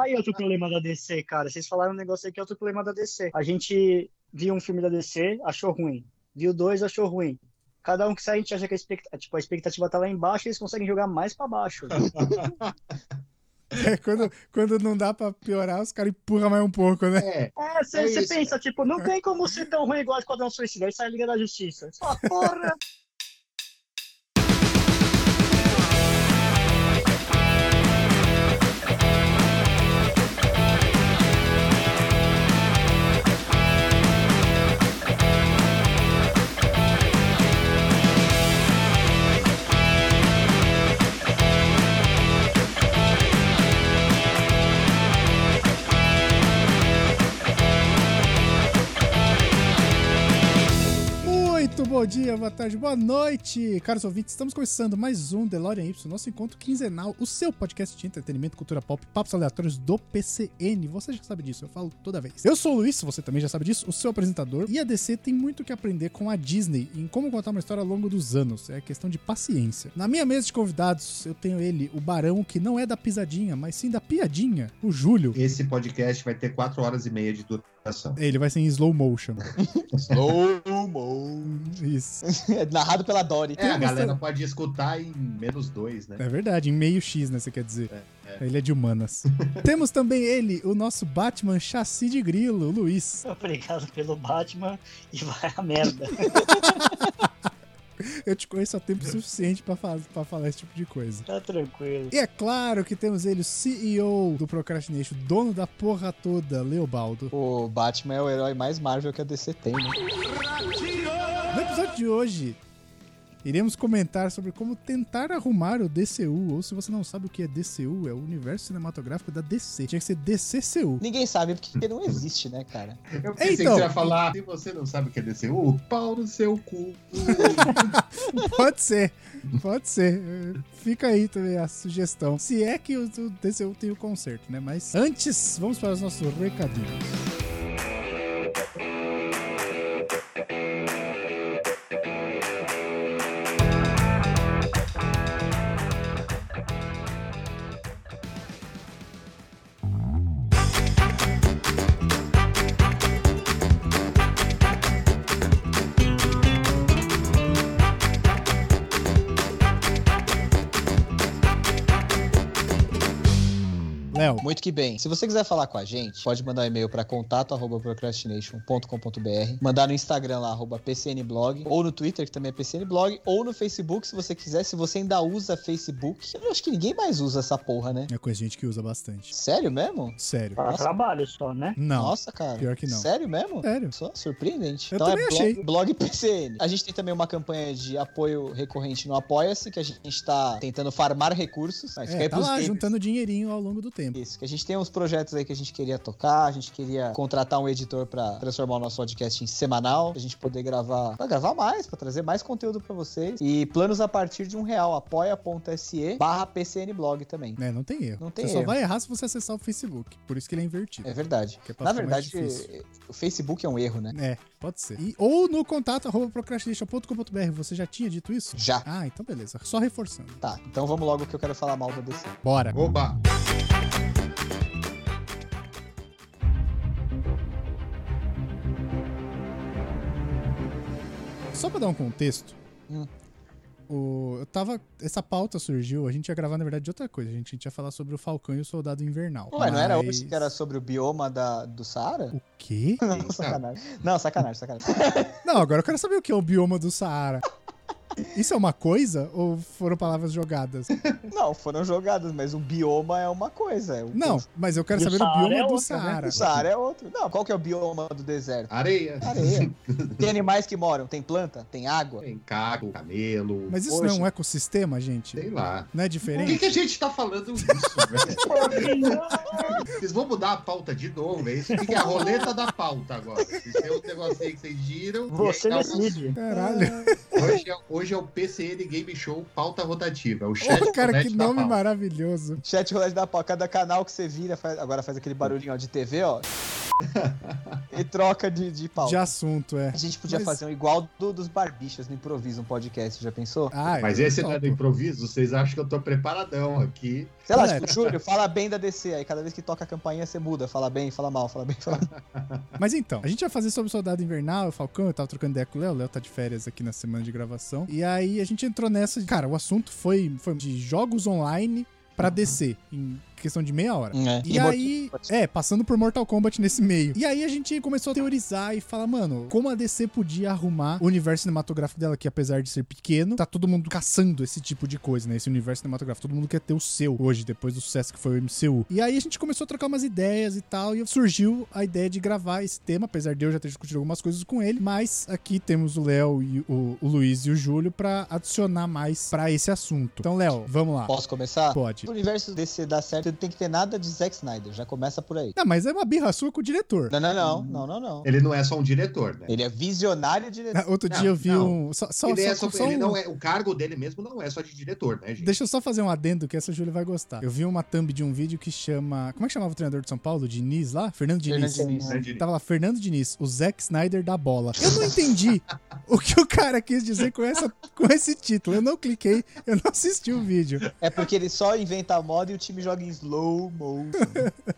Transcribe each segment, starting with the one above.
Aí outro problema da DC, cara. Vocês falaram um negócio aí que é outro problema da DC. A gente viu um filme da DC, achou ruim. Viu dois, achou ruim. Cada um que sai, a gente acha que a expectativa, tipo, a expectativa tá lá embaixo e eles conseguem jogar mais pra baixo. É, quando, quando não dá pra piorar, os caras empurram mais um pouco, né? É, É, você É isso. pensa, tipo, não tem como ser tão ruim igual Esquadrão Suicida. Aí sai a Liga da Justiça. Fala, porra. bom dia, boa tarde, boa noite, caros ouvintes. Estamos começando mais um DeLorean Y, nosso encontro quinzenal, o seu podcast de entretenimento, cultura pop, papos aleatórios do PCN. Você já sabe disso, eu falo toda vez. Eu sou o Luiz, você também já sabe disso, o seu apresentador. E a DC tem muito que aprender com a Disney em como contar uma história ao longo dos anos. É questão de paciência. Na minha mesa de convidados, eu tenho ele, o Barão, que não é da pisadinha, mas sim da piadinha, o Júlio. esse podcast vai ter quatro horas e meia de duração. Ele vai ser em slow motion. Slow mo. Isso. Narrado pela Dory. É, a galera pode escutar em menos dois, né? É verdade, em meio X, né? Você quer dizer. É, Ele é de humanas. Temos também ele, o nosso Batman chassi de grilo, o Luiz. Obrigado pelo Batman e vai a merda. Eu te conheço há tempo suficiente pra, fa pra falar esse tipo de coisa. Tá tranquilo. E é claro que temos ele, o CEO do Procrastination, dono da porra toda, Leobaldo. O Batman é o herói mais Marvel que a DC tem, né? No episódio de hoje, iremos comentar sobre como tentar arrumar o DCU, ou se você não sabe o que é DCU, é o universo cinematográfico da DC. Tinha que ser DCCU. Ninguém sabe porque não existe, né, cara? Eu pensei Então. que você ia falar, se você não sabe o que é DCU, pau no seu cu. Pode ser, pode ser. Fica aí também a sugestão. Se é que o o DCU tem o conserto, né? Mas antes, vamos para os nossos recadinhos. Muito que bem. Se você quiser falar com a gente, pode mandar um e-mail para contato@procrastination.com.br, mandar no Instagram lá arroba @pcnblog, ou no Twitter que também é pcnblog, ou no Facebook se você quiser. Se você ainda usa Facebook, eu acho que ninguém mais usa essa porra, né? é coisa de gente que usa bastante. Sério mesmo? Sério. Para Nossa. trabalho só, né? Não, Nossa, cara. pior que não. Sério mesmo? sério. Só surpreendente. Eu então também é blog, achei. blog PCN. A gente tem também uma campanha de apoio recorrente no Apoia-se, que a gente tá tentando farmar recursos. Mas fica É, aí tá pros lá, juntando dinheirinho ao longo do tempo. Isso, que a gente tem uns projetos aí que a gente queria tocar, a gente queria contratar um editor pra transformar o nosso podcast em semanal, pra gente poder gravar, pra gravar mais, pra trazer mais conteúdo pra vocês. E planos a partir de um real, apoia.se barra PCNblog também. É, não tem erro. Não tem você só erro. vai errar se você acessar o Facebook. Por isso que ele é invertido. É verdade. É Na verdade, o Facebook é um erro, né? É, pode ser. E- ou no contato arroba procrastination.com.br. Você já tinha dito isso? Já. Ah, então beleza. Só reforçando. Tá, então vamos logo que eu quero falar mal da DC. Bora. Oba! Só pra dar um contexto, Hum. o, eu tava. Essa pauta surgiu, a gente ia gravar, na verdade, de outra coisa. A gente, a gente ia falar sobre o Falcão e o Soldado Invernal. Ué, não era Mas- hoje que era sobre o bioma da, do Saara? O quê? Não, sacanagem. Não, sacanagem, sacanagem. Não, agora eu quero saber o que é o bioma do Saara. Isso é uma coisa ou foram palavras jogadas? Não, foram jogadas, mas o bioma é uma coisa. é o- Não, mas eu quero E o saber do bioma é do né? Saara. O Saara é outro. Não, qual que é o bioma do deserto? Areia. Areia. Tem animais que moram, tem planta, tem água. Tem caco, camelo. Mas isso Poxa. não é um ecossistema, gente? Sei lá. Não é Por que, diferente? que a gente tá falando isso, velho? Vocês vão mudar a pauta de novo, é isso? O que é a roleta da pauta agora? Vocês têm um negocinho que vocês giram. e Você aí decide. Caralho. Hoje é, hoje é o PCN Game Show pauta rotativa. É o chat Ô, cara, que nome maravilhoso. Chat rolete da pau. Cada canal que você vira, faz- agora faz aquele barulhinho ó, de TV, ó. e troca de, de pau. de assunto, é. A gente podia Mas- fazer um igual do, dos barbichas no improviso, um podcast, já pensou? Ah, Mas esse não é do improviso, vocês acham que eu tô preparadão aqui. Sei lá, É. tipo, Júlio, fala bem da DC, aí cada vez que toca a campainha você muda, fala bem, fala mal, fala bem, fala mal. Mas então, a gente vai fazer sobre o Soldado Invernal, o Falcão, eu tava trocando ideia com o Léo, o Léo tá de férias aqui na semana de gravação. E aí a gente entrou nessa. Cara, o assunto foi, foi de jogos online pra DC, em questão de meia hora. É. E aí, é, passando por Mortal Kombat nesse meio. E aí a gente começou a teorizar e falar, mano, como a DC podia arrumar o universo cinematográfico dela, que apesar de ser pequeno, tá todo mundo caçando esse tipo de coisa, né? Esse universo cinematográfico. Todo mundo quer ter o seu hoje, depois do sucesso que foi o MCU. E aí a gente começou a trocar umas ideias e tal, e surgiu a ideia de gravar esse tema, apesar de eu já ter discutido algumas coisas com ele, mas aqui temos o Léo e o, o Luiz e o Júlio pra adicionar mais pra esse assunto. Então, Léo, vamos lá. Posso começar? Pode. O universo DC dar certo, não tem que ter nada de Zack Snyder, já começa por aí. Não, mas é uma birra sua com o diretor. Não, não, não, não, não, não. Ele não é só um diretor, né? Ele é visionário diretor. Outro Não, dia eu vi não. um. Só, só, ele é só- só- só ele um- não é, o cargo dele mesmo não é só de diretor, né, gente? Deixa eu só fazer um adendo que essa Júlia vai gostar. Eu vi uma thumb de um vídeo que chama. Como é que chamava o treinador de São Paulo? Diniz lá? Fernando Diniz. Fernando Diniz. Diniz? Tava lá, Fernando Diniz, o Zack Snyder da bola. Eu não entendi o que o cara quis dizer com, essa, com esse título. Eu não cliquei, eu não assisti o vídeo. É porque ele só inventa a moda e o time joga em slow motion.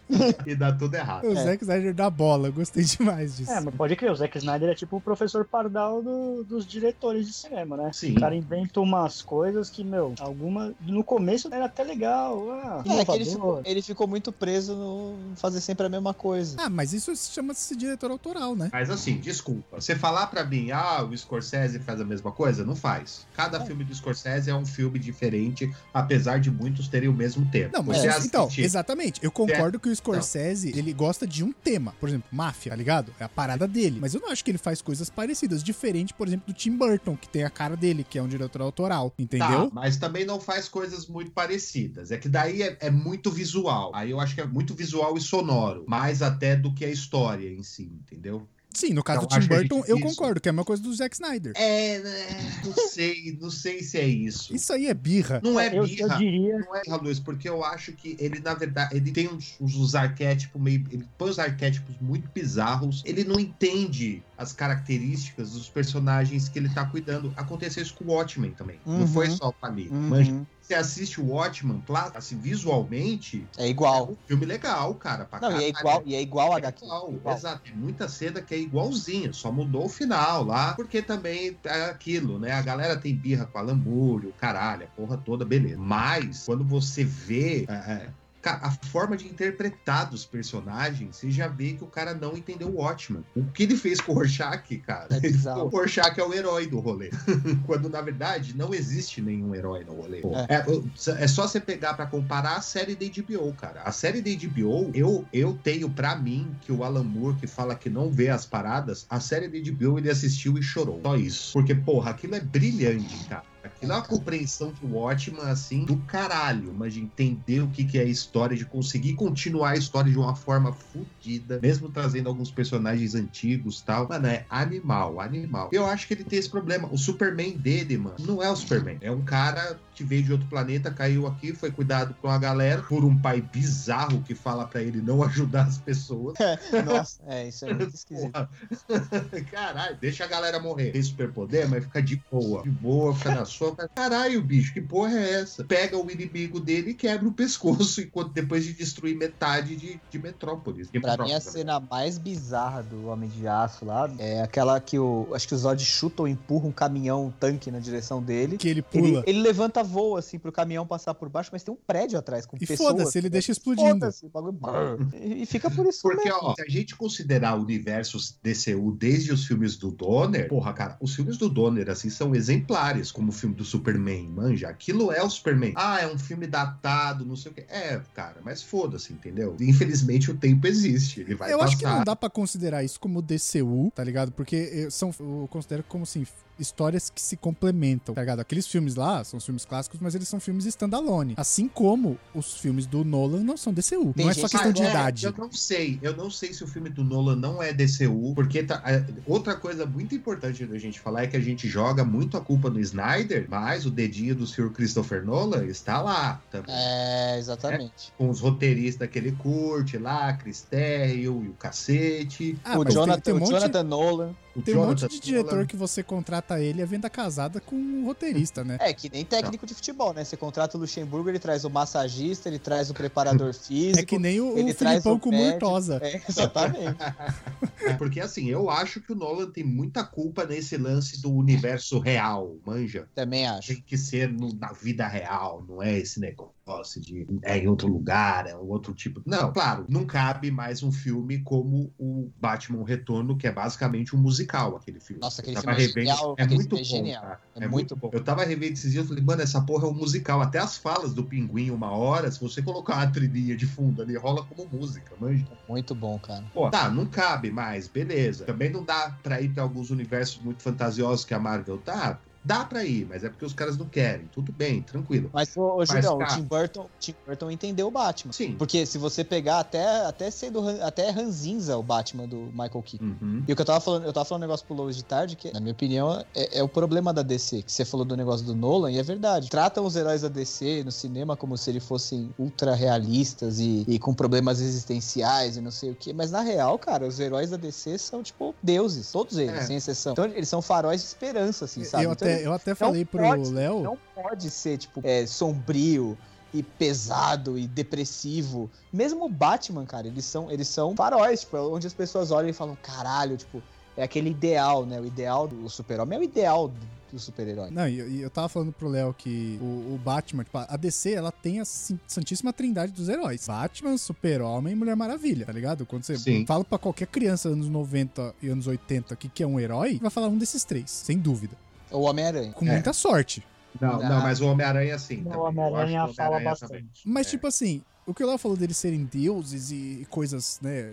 E dá tudo errado. O É. Zack Snyder da bola. Gostei demais disso. É, mas pode crer, o Zack Snyder é tipo o professor Pardal do- dos diretores de cinema, né? Sim. O cara inventa umas coisas que, meu, alguma. No começo era até legal. Ah, É, que ele ficou, ele ficou muito preso no fazer sempre a mesma coisa. Ah, mas isso chama-se diretor autoral, né? Mas assim, desculpa. Você falar pra mim, ah, o Scorsese faz a mesma coisa? Não faz. Cada É. filme do Scorsese é um filme diferente, apesar de muitos terem o mesmo tema. Não, mas Você isso- então, exatamente. Eu concordo que o Scorsese, ele gosta de um tema. Por exemplo, máfia, tá ligado? É a parada dele. Mas eu não acho que ele faz coisas parecidas. Diferente, por exemplo, do Tim Burton, que tem a cara dele, que é um diretor autoral. Entendeu? Tá, mas também não faz coisas muito parecidas. É que daí é, é muito visual. Aí eu acho que é muito visual e sonoro. Mais até do que a história em si, entendeu? Sim, no caso Então, do Tim gente Burton, eu concordo, que é a mesma coisa do Zack Snyder. É, né, não sei, não sei se é isso. Isso aí é birra. Não é eu, birra. eu diria. Não é, Luiz, porque eu acho que ele, na verdade, ele tem uns, uns- uns arquétipos meio. Ele põe os arquétipos muito bizarros. Ele não entende as características dos personagens que ele tá cuidando. Aconteceu isso com o Watchmen também. Não Uhum. foi só com ali. Uhum. Mas você assiste o Watchmen, assim, visualmente, É é igual. um filme legal, cara. Não, e é igual, e é igual a É HQ. igual, Igual. exato. Tem muita cena que é igualzinha, só mudou o final lá, porque também é aquilo, né? A galera tem birra com Alan Moore, o caralho, a porra toda, beleza. Mas, quando você vê. é, é, a forma de interpretar dos personagens, você já vê que o cara não entendeu o Watchman. O que ele fez com o Rorschach, cara? É bizarro. o Rorschach é o herói do rolê. Quando, na verdade, não existe nenhum herói no rolê. É, é só você pegar pra comparar a série da HBO, cara. A série da HBO, eu, eu tenho pra mim que o Alan Moore, que fala que não vê as paradas, a série da HBO ele assistiu e chorou. Só isso. Porque, porra, aquilo é brilhante, cara. Aquilo é uma compreensão de Watchman, assim, do caralho. Mas de entender o que, que é a história, de conseguir continuar a história de uma forma fodida, mesmo trazendo alguns personagens antigos e tal. Mano, é animal, animal. Eu acho que ele tem esse problema. O Superman dele, mano, não é o Superman. É um cara que veio de outro planeta, caiu aqui, foi cuidado com a galera por um pai bizarro que fala pra ele não ajudar as pessoas. Nossa, é, isso é muito esquisito. Caralho, deixa a galera morrer. Tem superpoder, mas fica de boa. De boa, fica na sua. Caralho, bicho, que porra é essa? Pega o inimigo dele e quebra o pescoço enquanto depois de destruir metade de, de Metrópolis. De Pra mim, a cena mais bizarra do Homem de Aço lá é aquela que o. Acho que o Zod chuta ou empurra um caminhão, um tanque na direção dele. Que ele Ele, pula. ele levanta voo, assim, pro caminhão passar por baixo, mas tem um prédio atrás com E pessoas. foda-se, ele deixa explodindo. Foda-se, o bagulho. brrr. E, e fica por isso Porque, mesmo. ó, se a gente considerar o universo DCU desde os filmes do Donner, porra, cara, os filmes do Donner, assim, são exemplares, como o filme do Superman, manja. Aquilo é o Superman. Ah, é um filme datado, não sei o quê. É, cara, mas foda-se, entendeu? Infelizmente o tempo existe, ele vai eu passar. acho que não dá pra considerar isso como DCU, tá ligado? Porque eu, são, eu considero como assim. Histórias que se complementam, tá ligado? Aqueles filmes lá são os filmes clássicos, mas eles são filmes standalone. Assim como os filmes do Nolan não são DCU. Tem não é só questão de idade. Eu não sei. Eu não sei se o filme do Nolan não é DCU, porque tá- é, outra coisa muito importante da gente falar é que a gente joga muito a culpa no Snyder, mas o dedinho do senhor Christopher Nolan está lá também. É, exatamente. Com os roteiristas que ele curte lá, Chris Terrio e o cacete. Ah, o Jonathan, tem um o monte- Jonathan Nolan. O Tem um monte Jonathan de diretor Nolan. que você contrata ele a venda casada com o roteirista, né? É, que nem técnico de futebol, né? Você contrata o Luxemburgo, ele traz o massagista, ele traz o preparador físico. É que nem o, ele o traz Filipão o com médico. Murtosa. É, exatamente. É porque assim, eu acho que o Nolan tem muita culpa nesse lance do universo real, manja. Também acho. Tem que ser no- na vida real, não é esse negócio de é em outro lugar, é um outro tipo. Não, claro, não cabe mais um filme como o Batman Retorno, que é basicamente um musical, aquele filme. Nossa, aquele filme é genial, É muito é bom, genial. cara. É É, muito muito bom. Eu tava revendo esses dias e falei, mano, essa porra é um musical. Até as falas do pinguim, uma hora, se você colocar uma trilhinha de fundo ali, rola como música, manja. Muito bom, cara. Pô, tá, não cabe mais, beleza. Também não dá pra ir pra alguns universos muito fantasiosos que a Marvel tá. Dá pra ir, mas é porque os caras não querem. Tudo bem, tranquilo. Mas, ô, ô Mas, Julião, cara- o Tim Burton, Tim Burton entendeu o Batman. Sim. Porque se você pegar até, até sendo até ranzinza o Batman do Michael Keaton. Uhum. E o que eu tava falando, eu tava falando um negócio pro Lois de tarde, que, na minha opinião, é, é o problema da DC. Que você falou do negócio do Nolan, e é verdade. Tratam os heróis da DC no cinema como se eles fossem ultra realistas e, e com problemas existenciais e não sei o quê. Mas na real, cara, os heróis da DC são, tipo, deuses. Todos eles, É. sem exceção. Então eles são faróis de esperança, assim, sabe? Eu Então, até, eu até falei pro Léo. não pode ser, tipo, é, sombrio e pesado e depressivo. Mesmo o Batman, cara, eles são, eles são faróis, tipo, onde as pessoas olham e falam, caralho, tipo, é aquele ideal, né? O ideal do super-homem é o ideal do, do super-herói. Não, e eu, eu tava falando pro Léo que o, o Batman, tipo, a DC, ela tem a santíssima trindade dos heróis. Batman, Super-Homem e Mulher Maravilha, tá ligado? Quando você Sim. fala pra qualquer criança anos 90 e anos 80 o que, que é um herói, vai falar um desses três, sem dúvida. O Homem-Aranha. Com É. muita sorte. Não, Não. não, mas o Homem-Aranha sim. Acho Homem-Aranha o fala bastante. também. Mas, É. tipo assim, o que o Léo falou deles serem deuses e coisas, né,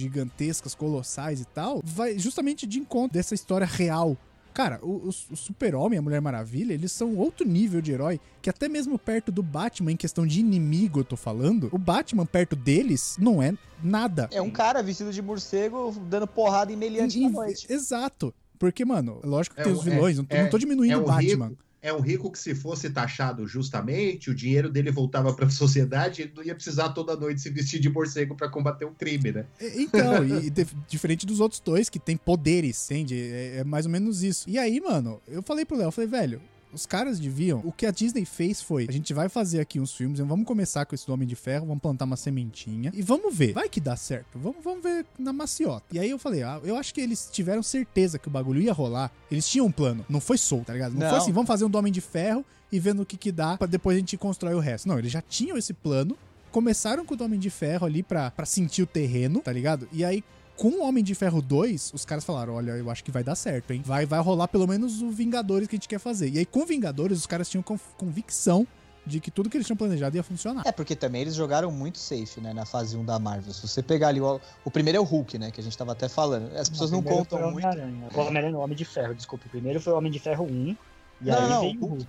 gigantescas, colossais e tal, vai justamente de encontro dessa história real. Cara, o, o- o Super-Homem e a Mulher Maravilha, eles são outro nível de herói, que até mesmo perto do Batman, em questão de inimigo, eu tô falando, o Batman perto deles não é nada. É um cara vestido de morcego dando porrada em meliante na noite. Exato. Porque, mano, lógico que É tem um- os vilões, não, tô- é- não tô diminuindo é o um Batman. rico- É um rico que, se fosse taxado justamente, o dinheiro dele voltava para a sociedade e ele não ia precisar toda noite se vestir de morcego para combater o crime, né? É, Então, e, dif- diferente dos outros dois que tem poderes, entende? É, é mais ou menos isso. E aí, mano, eu falei pro Léo, eu falei, velho, os caras deviam. O que a Disney fez foi: a gente vai fazer aqui uns filmes, vamos começar com esse do Homem de Ferro, vamos plantar uma sementinha e vamos ver. Vai que dá certo. Vamos, vamos ver na maciota. E aí eu falei: ah, eu acho que eles tiveram certeza que o bagulho ia rolar. Eles tinham um plano. Não foi solto, tá ligado? Não, foi Não. assim, vamos fazer um do Homem de Ferro e vendo o que que dá pra depois a gente constrói o resto. Não, eles já tinham esse plano começaram com o Homem de Ferro ali pra, pra sentir o terreno, tá ligado? E aí, com o Homem de Ferro 2, os caras falaram: olha, eu acho que vai dar certo, hein? Vai, vai rolar pelo menos o Vingadores que a gente quer fazer. E aí, com o Vingadores, os caras tinham conv- convicção de que tudo que eles tinham planejado ia funcionar. É, porque também eles jogaram muito safe, né, na fase 1 da Marvel. Se você pegar ali, o, o primeiro é o Hulk, né, que a gente tava até falando. As pessoas não, primeiro contam foi o muito. O Homem-Aranha, o Homem de Ferro, desculpa. O primeiro foi o Homem de Ferro 1. E Não, aí não, veio o o Hulk.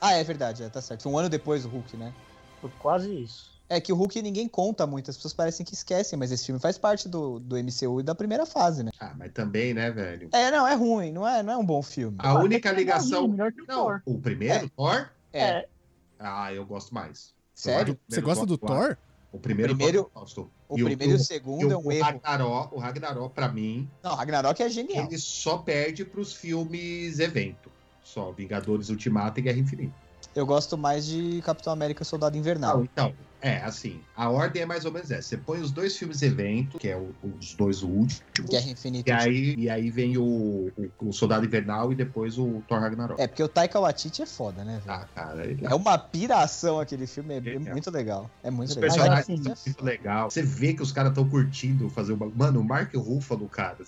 Ah, é verdade, é, tá certo. Foi um ano depois do Hulk, né? Foi quase isso. É que o Hulk ninguém conta muito, as pessoas parecem que esquecem, mas esse filme faz parte do, do MCU e da primeira fase, né? Ah, mas também, né, velho? É, não, é ruim, não é, não é um bom filme. A única ligação. Melhor que o Não, Thor. o primeiro, Thor? É, Ah, eu gosto mais. sério? Você gosta do Thor? O primeiro, O primeiro- eu gosto. O E primeiro e o e segundo é um o erro. Ragnarok, o Ragnarok, pra mim, Não, Ragnarok é genial. ele só perde pros filmes evento. Só Vingadores Ultimato e Guerra Infinita. Eu gosto mais de Capitão América Soldado Invernal. Não, então, é assim, a ordem é mais ou menos essa. Você põe os dois filmes evento, que é o- os dois últimos, Guerra Infinita. e aí, e aí vem o, o, o Soldado Invernal e depois o Thor Ragnarok. É, porque o Taika Waititi é foda, né, velho? Ah, cara, ele É uma piração aquele filme, é, é muito legal. É muito Os legal. personagens Mas, são assim, muito legal. Você vê que os caras estão curtindo fazer uma. Mano, o Mark Ruffalo, cara.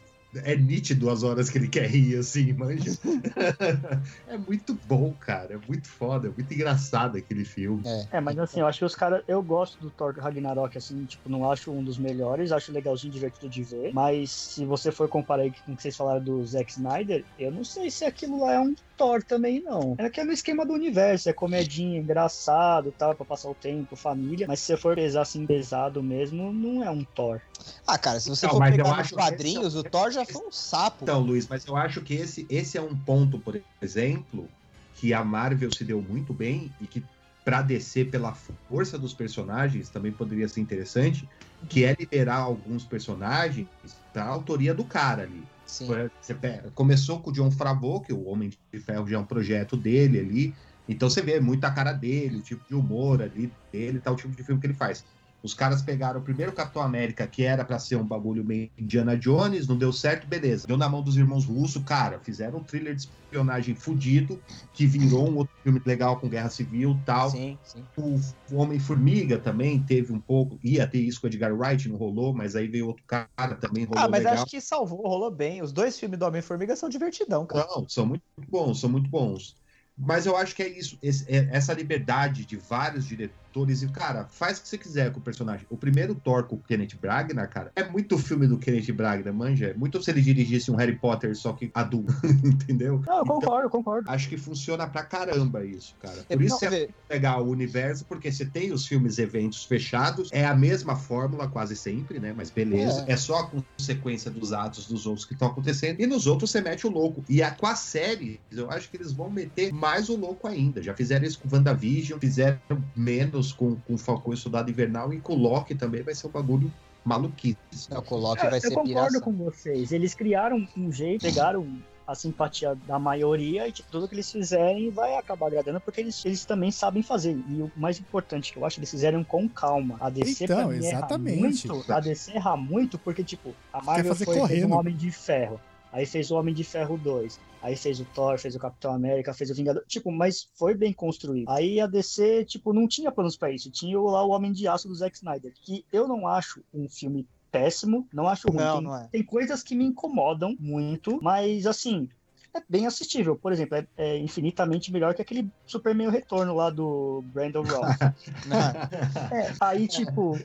É nítido as horas que ele quer rir, assim, manja. é muito bom, cara. É muito foda. É muito engraçado aquele filme. É, mas assim, eu acho que os caras. Eu gosto do Thor Ragnarok, assim, tipo, não acho um dos melhores, acho legalzinho, divertido de ver. Mas se você for comparar aí com o que vocês falaram do Zack Snyder, eu não sei se aquilo lá é um Thor também, não. É aquele esquema do universo, é comedinha, engraçado, tal, pra passar o tempo, família. Mas se você for pesar assim, pesado mesmo, não é um Thor. Ah, cara, se você Não, for pegar nos que quadrinhos, esse é o Thor já foi um sapo. Então, Luiz, mas eu acho que esse, esse é um ponto, por exemplo, que a Marvel se deu muito bem e que para descer pela força dos personagens também poderia ser interessante, que é liberar alguns personagens da autoria do cara ali. Sim. Você começou com o John Favreau, que o Homem de Ferro já é um projeto dele ali. Então você vê muito a cara dele, o tipo de humor ali dele, tal, tipo de filme que ele faz. Os caras pegaram o primeiro Capitão América, que era pra ser um bagulho meio Indiana Jones, não deu certo, beleza. Deu na mão dos irmãos russos, cara, fizeram um thriller de espionagem fudido, que virou um outro filme legal com Guerra Civil tal. Sim, sim. O, Homem-Formiga também teve um pouco, ia ter isso com Edgar Wright, não rolou, mas aí veio outro cara, também rolou Ah, mas legal. acho que salvou, rolou bem. Os dois filmes do Homem-Formiga são divertidão, cara. Não, são muito bons, são muito bons. Mas eu acho que é isso, é- essa liberdade de vários diretores e, cara, faz o que você quiser com o personagem. O primeiro Thor com o Kenneth Bragner, cara, é muito filme do Kenneth Bragner, manja. É muito se ele dirigisse um Harry Potter só que adulto, entendeu? Não, eu Então, concordo, eu concordo. acho que funciona pra caramba isso, cara. Por Não, isso é vê, legal o universo, porque você tem os filmes eventos fechados, é a mesma fórmula quase sempre, né? Mas beleza. É, só a consequência dos atos dos outros que estão acontecendo. E nos outros você mete o louco. E a, com a série, eu acho que eles vão meter mais o louco ainda. Já fizeram isso com WandaVision, fizeram menos com, com Falcão e Soldado Invernal, e com o Loki também vai ser um bagulho maluquice. não, o Loki É, vai eu ser concordo piração. com vocês. Eles criaram um jeito, pegaram a simpatia da maioria e tipo, tudo que eles fizerem vai acabar agradando porque eles, eles também sabem fazer. E o mais importante que eu acho, eles fizeram com calma. A DC Então, pra mim, exatamente. erra muito. A DC erra muito porque, tipo, a Marvel fazer foi, fez um Homem de Ferro. Aí fez o Homem de Ferro 2. Aí fez o Thor, fez o Capitão América, fez o Vingador. Tipo, mas foi bem construído. Aí a DC, tipo, não tinha planos pra isso. Tinha lá o Homem de Aço do Zack Snyder. Que eu não acho um filme péssimo. Não acho ruim. Não, tem, não é. tem coisas que me incomodam muito, mas assim. É bem assistível. Por exemplo, é, é infinitamente melhor que aquele Superman Retorno lá do Brandon Ross. Não, É, aí, tipo,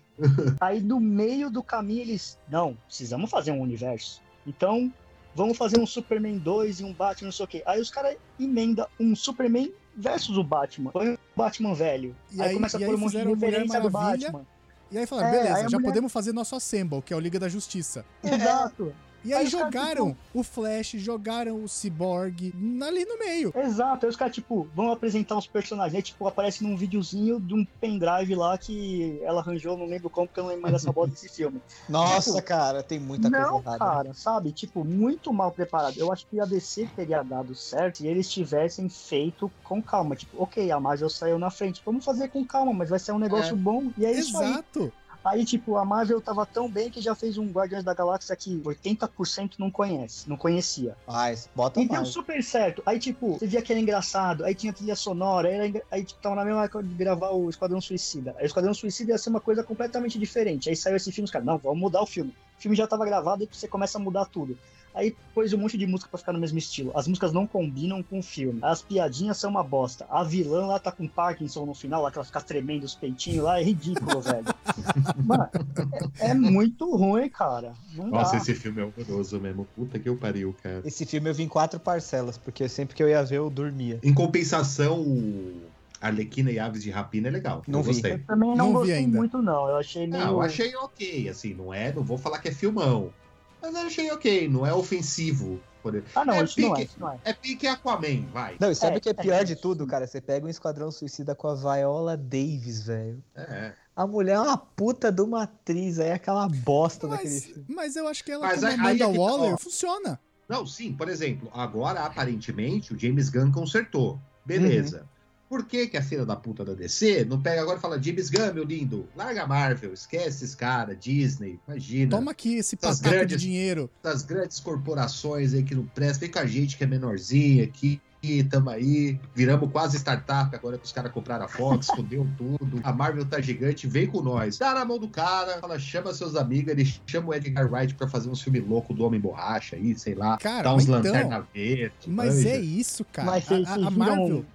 aí no meio do caminho eles. Não, precisamos fazer um universo. Então, vamos fazer um Superman 2 e um Batman, não sei o quê. Aí os caras emendam um Superman versus o Batman. Põe o Batman velho. E aí, aí- começa a e pôr aí um monte de referência do Maravilha. Batman. E aí falaram, É, beleza, aí a já mulher- podemos fazer nosso Assemble, que é o Liga da Justiça. Exato. E aí, Aí jogaram o Flash, jogaram o Cyborg ali no meio. Exato, aí os caras, tipo, vão apresentar os personagens. Aí, tipo, aparece num videozinho de um pendrive lá que ela arranjou, não lembro como, porque eu não lembro mais dessa bosta desse filme. Nossa, Tipo, cara, tem muita não, coisa errada. né? cara, sabe? Tipo, muito mal preparado. Eu acho que a DC teria dado certo se eles tivessem feito com calma. Tipo, ok, a Marvel saiu na frente, vamos fazer com calma, mas vai ser um negócio É. bom. E é isso aí. Exato. Aí, tipo, a Marvel tava tão bem que já fez um Guardiões da Galáxia que 80% não conhece, não conhecia. Mas, bota E mais. super certo. Aí, tipo, você via que era engraçado, aí tinha trilha sonora, aí, era aí tipo, tava na mesma época de gravar o Esquadrão Suicida. Aí o Esquadrão Suicida ia ser uma coisa completamente diferente. Aí saiu esse filme, os caras, não, vamos mudar o filme. O filme já tava gravado e você começa a mudar tudo. Aí pôs um monte de música pra ficar no mesmo estilo. As músicas não combinam com o filme. As piadinhas são uma bosta. A vilã lá tá com Parkinson no final, lá que ela fica tremendo os peitinhos lá, é ridículo, velho. Mano, é, é muito ruim, cara. Não Nossa, dá. esse filme é horroroso mesmo. Puta que eu pariu, cara. Esse filme eu vi em quatro parcelas, porque sempre que eu ia ver eu dormia. Em compensação, o Arlequina e Aves de Rapina é legal. Não eu vi. gostei. Eu também não, Não vi gostei ainda. muito, não. Eu achei meio. Não, eu achei ok, assim, não é, não vou falar que é filmão, mas eu achei ok, não é ofensivo. Ah, não, É isso não é, pique- isso não é. É pique Aquaman, vai. Não, e sabe É, o que é é pior de isso. tudo, cara? Você pega um Esquadrão Suicida com a Viola Davis, velho. É. A mulher é uma puta de uma atriz, aí é aquela bosta daquele Mas, filme. mas eu acho que ela Mas como aí- Amanda aí é tá, Waller ó. funciona. Não, sim, por exemplo, agora aparentemente o James Gunn consertou. Beleza. Uhum. Por que, que a filha da puta da DC não pega agora e fala, James Gunn, meu lindo, larga a Marvel, esquece esse cara, Disney, imagina. Toma aqui esse pataco grandes- de dinheiro. das grandes corporações aí que não prestam, vem com a gente que é menorzinha aqui, tamo aí, viramos quase startup agora que os caras compraram a Fox, fudeu tudo, a Marvel tá gigante, vem com nós. Dá na mão do cara, fala, chama seus amigos, ele chama o Edgar Wright pra fazer um filme louco do Homem Borracha aí, sei lá, Cara, dá uns mas lanterna então, verde. mas manja. é isso, cara. Mas A- a, a Marvel.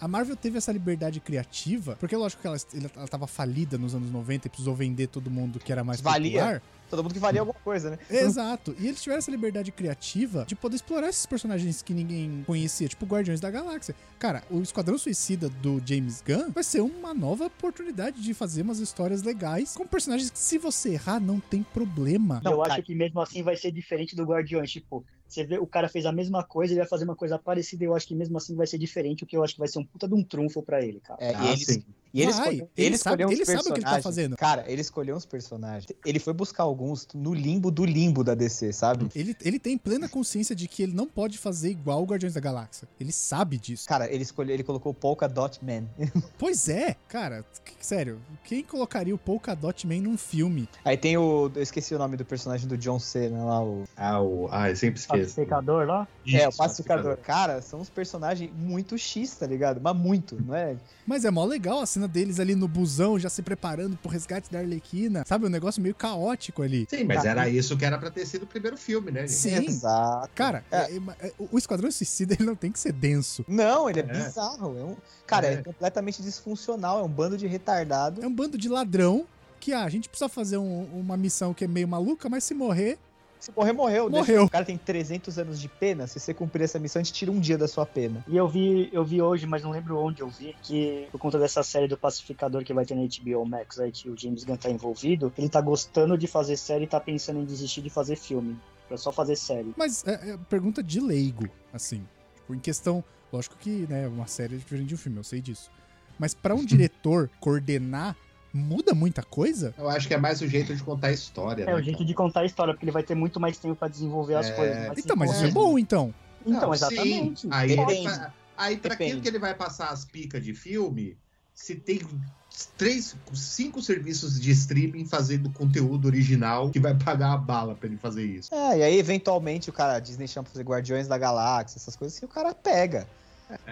A Marvel teve essa liberdade criativa, porque lógico que ela, ela tava falida nos anos 90 e precisou vender todo mundo que era mais Valia. popular. Todo mundo que valia alguma coisa, né? Exato. E eles tiveram essa liberdade criativa de poder explorar esses personagens que ninguém conhecia, tipo Guardiões da Galáxia. Cara, o Esquadrão Suicida do James Gunn vai ser uma nova oportunidade de fazer umas histórias legais com personagens que, se você errar, não tem problema. eu Não, acho cara. que mesmo assim vai ser diferente do Guardiões. Tipo, Você vê, o cara fez a mesma coisa, ele vai fazer uma coisa parecida, e eu acho que mesmo assim vai ser diferente, o que eu acho que vai ser um puta de um trunfo pra ele, cara. É, Ah, e eles, sim. e ele, Vai, escolheu, ele ele sabe- ele sabe o que ele tá fazendo. Cara, ele escolheu uns personagens. Ele foi buscar alguns no limbo do limbo da DC, sabe? Ele, ele tem plena consciência de que ele não pode fazer igual o Guardiões da Galáxia. Ele sabe disso. Cara, ele escolheu, ele colocou o Polka Dot Man. Pois é, cara, que- sério, quem colocaria o Polka Dot Man num filme? Aí tem o. Eu esqueci o nome do personagem do John Cena lá, o. Ah, o... ah, eu sempre esqueço. Pacificador lá? é, o Isso, pacificador. Cara, são uns personagens muito X, tá ligado? Mas muito, não é? Mas é mó legal a cena deles ali no busão, já se preparando pro resgate da Arlequina. Sabe, um negócio meio caótico ali. Sim, mas era isso que era pra ter sido o primeiro filme, né, gente? Sim. Exato. Cara, É. é- é- o Esquadrão Suicida ele não tem que ser denso. Não, ele é, É. bizarro. É um... Cara, é. É. completamente disfuncional. É um bando de retardado. É um bando de ladrão que ah, a gente precisa fazer um- uma missão que é meio maluca, mas se morrer, Se morrer, morreu. Morreu. O cara tem 300 anos de pena. Se você cumprir essa missão, a gente tira um dia da sua pena. E eu vi, eu vi hoje, mas não lembro onde eu vi, que por conta dessa série do Pacificador que vai ter na HBO Max aí, que o James Gunn tá envolvido, ele tá gostando de fazer série e tá pensando em desistir de fazer filme. Pra só fazer série. Mas é, é pergunta de leigo, assim. Tipo, em questão. Lógico que, né, uma série é diferente de um filme, eu sei disso. Mas pra um diretor coordenar, muda muita coisa? Eu acho que é mais o jeito de contar a história, É, né, o jeito cara? de contar a história, porque ele vai ter muito mais tempo pra desenvolver as É. coisas. Mas Então, mas isso é bom, então. Então, Não, exatamente. sim. Aí, ele vai- aí pra Depende. aquilo que ele vai passar as picas de filme, se tem três, cinco serviços de streaming fazendo conteúdo original que vai pagar a bala pra ele fazer isso. É, e aí, eventualmente, o cara, a Disney chama pra fazer Guardiões da Galáxia, essas coisas que o cara pega.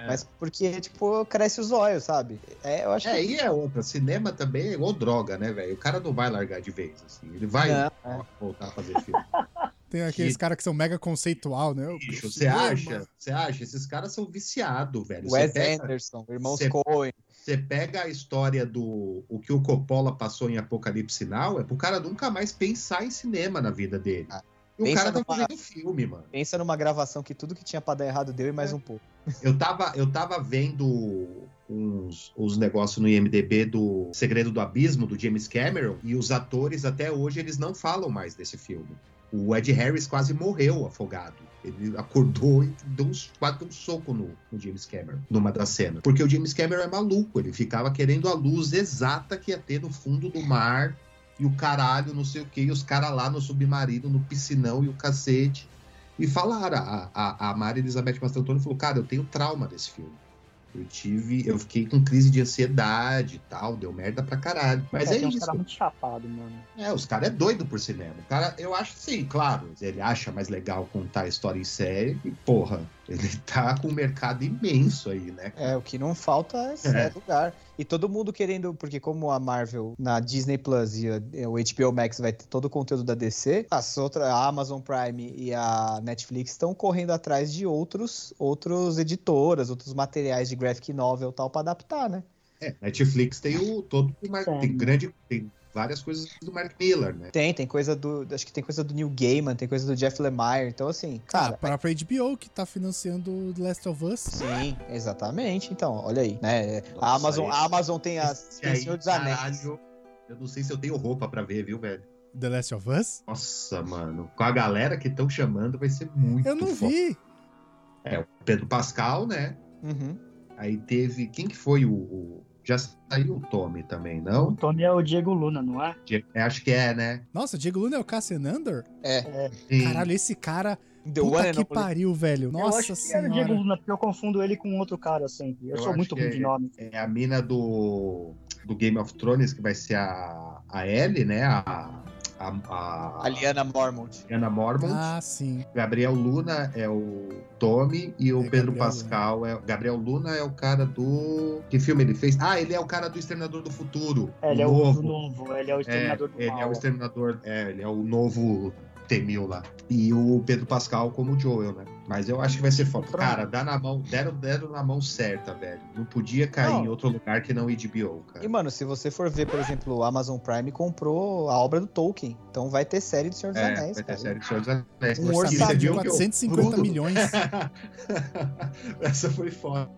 Mas porque, tipo, cresce os olhos, sabe? É, eu acho É, que. e é outra. Cinema também é igual droga, né, velho? O cara não vai largar de vez, assim. Ele vai Não, ó, voltar a fazer filme. Tem aqueles Que- caras que são mega conceitual, né? Bicho, você acha? Você acha? Esses caras são viciados, velho. Wes pega, Anderson, Irmãos Cê- Coen. você pega a história do o que o Coppola passou em Apocalipse Now, é pro cara nunca mais pensar em cinema na vida dele. Ah, o pensa cara tá numa- fazendo filme, mano. Pensa numa gravação que tudo que tinha pra dar errado deu e É. mais um pouco. Eu tava, eu tava vendo uns, uns negócios no IMDB do Segredo do Abismo, do James Cameron, e os atores até hoje eles não falam mais desse filme. O Ed Harris quase morreu afogado. Ele acordou e deu uns, quase deu um soco no, no James Cameron, numa das cenas. Porque o James Cameron é maluco, ele ficava querendo a luz exata que ia ter no fundo do mar, e o caralho, não sei o que, e os caras lá no submarino, no piscinão e o cacete. E falaram, a, a, a Maria Elizabeth Mastrantonio falou, cara, eu tenho trauma desse filme. Eu tive, eu fiquei com crise de ansiedade e tal, deu merda pra caralho. Mas é, uns isso. caras muito chapados, mano. É, os caras é doido por cinema. O cara, eu acho sim, claro. Ele acha mais legal contar a história em série e, porra, ele tá com um mercado imenso aí, né? É, o que não falta é, É. lugar. E todo mundo querendo, porque como a Marvel na Disney Plus e a- o HBO Max vai ter todo o conteúdo da DC, as outras, a Amazon Prime e a Netflix estão correndo atrás de outros, outros editoras, outros materiais de graphic novel e tal pra adaptar, né? É, Netflix tem o todo tem grande, tem várias coisas do Mark Miller, né? Tem, tem coisa do, acho que tem coisa do Neil Gaiman, tem coisa do Jeff Lemire, então assim, a cara, própria HBO que tá financiando The Last of Us. Sim, exatamente. Então, olha aí, né? Nossa, a Amazon, aí- a Amazon tem a tem aí, Senhor dos Anéis. caralho, eu não sei se eu tenho roupa pra ver, viu, velho? The Last of Us? Nossa, mano. Com a galera que estão chamando, vai ser muito Eu não foda. vi. É, o Pedro Pascal, né? Uhum. Aí teve. Quem que foi o. o- Já saiu o Tommy também, O não? Tommy é o Diego Luna, não é? É, acho que é, né? Nossa, Diego Luna é o Cassian Andor? É, Sim. Caralho, esse cara. The One puta and que pariu, velho. eu Nossa que era o Diego senhora. Luna, porque eu confundo ele com outro cara sempre. Eu, Eu sou muito ruim é- de nome. É a mina do, do Game of Thrones, que vai ser a, a Ellie, né? A, a, a, A Liana Mormont. Anna Mormont. Ah, sim. Gabriel Luna é o Tommy e o É, Pedro Gabriel Pascal é. Gabriel Luna é o cara do. Que filme ele fez? Ah, ele é o cara do Exterminador do Futuro. É, ele é novo. o novo, ele é o É, exterminador do ele mal. é o exterminador, é, ele é o novo Temil lá. E o Pedro Pascal como o Joel, né? Mas eu acho que vai ser foda. Cara, dá na mão, deram, deram na mão certa, velho. Não podia cair Não. em outro lugar que não HBO, cara. E, mano, se você for ver, por exemplo, o Amazon Prime comprou a obra do Tolkien. Então vai ter série do Senhor dos É, Anéis, vai ter cara. série do Senhor dos Anéis. Um orçamento você de viu que o 450 Bruno- milhões. Essa foi foda.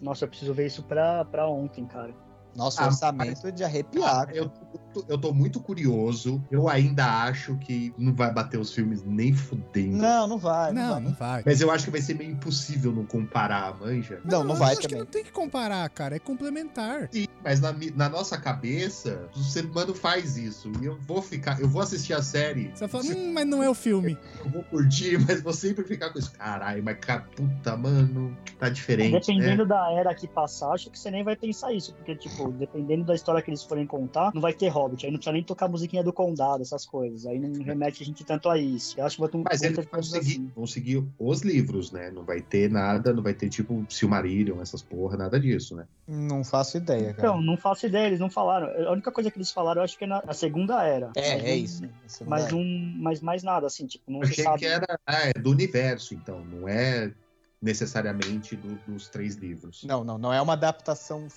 Nossa, eu preciso ver isso pra, pra ontem, cara. Nosso Ah, orçamento é de arrepiar. Eu, muito, eu tô muito curioso. Eu ainda acho que não vai bater os filmes nem fudendo. Não, não vai. Não, vai. não vai. Mas eu acho que vai ser meio impossível não comparar a manja. Não, não eu vai acho que também. não tem que comparar, cara. É complementar. Sim, mas na, na nossa cabeça, o ser humano faz isso. E eu vou ficar, eu vou assistir a série. Você fala, hum, mas não é o filme. Eu vou curtir, mas vou sempre ficar com isso. Caralho, mas puta, mano, tá diferente. Dependendo né? da era que passar, acho que você nem vai pensar isso. Porque, tipo, dependendo da história que eles forem contar, não vai ter Hobbit. Aí não precisa nem tocar a musiquinha do Condado, essas coisas. Aí não remete a gente tanto a isso. Eu acho que vai ter um Mas eles vão seguir, assim. vão seguir os livros, né? Não vai ter nada, não vai ter tipo Silmarillion, essas porra, nada disso, né? Não faço ideia, cara. Então, não faço ideia, eles não falaram. A única coisa que eles falaram, eu acho que é na, na segunda era. é, Mas é isso. Isso Mas, um, mas mais nada, assim, tipo, não Eu se achei sabe. que era ah, é do universo, então, não é necessariamente do- dos três livros. Não, não, não é uma adaptação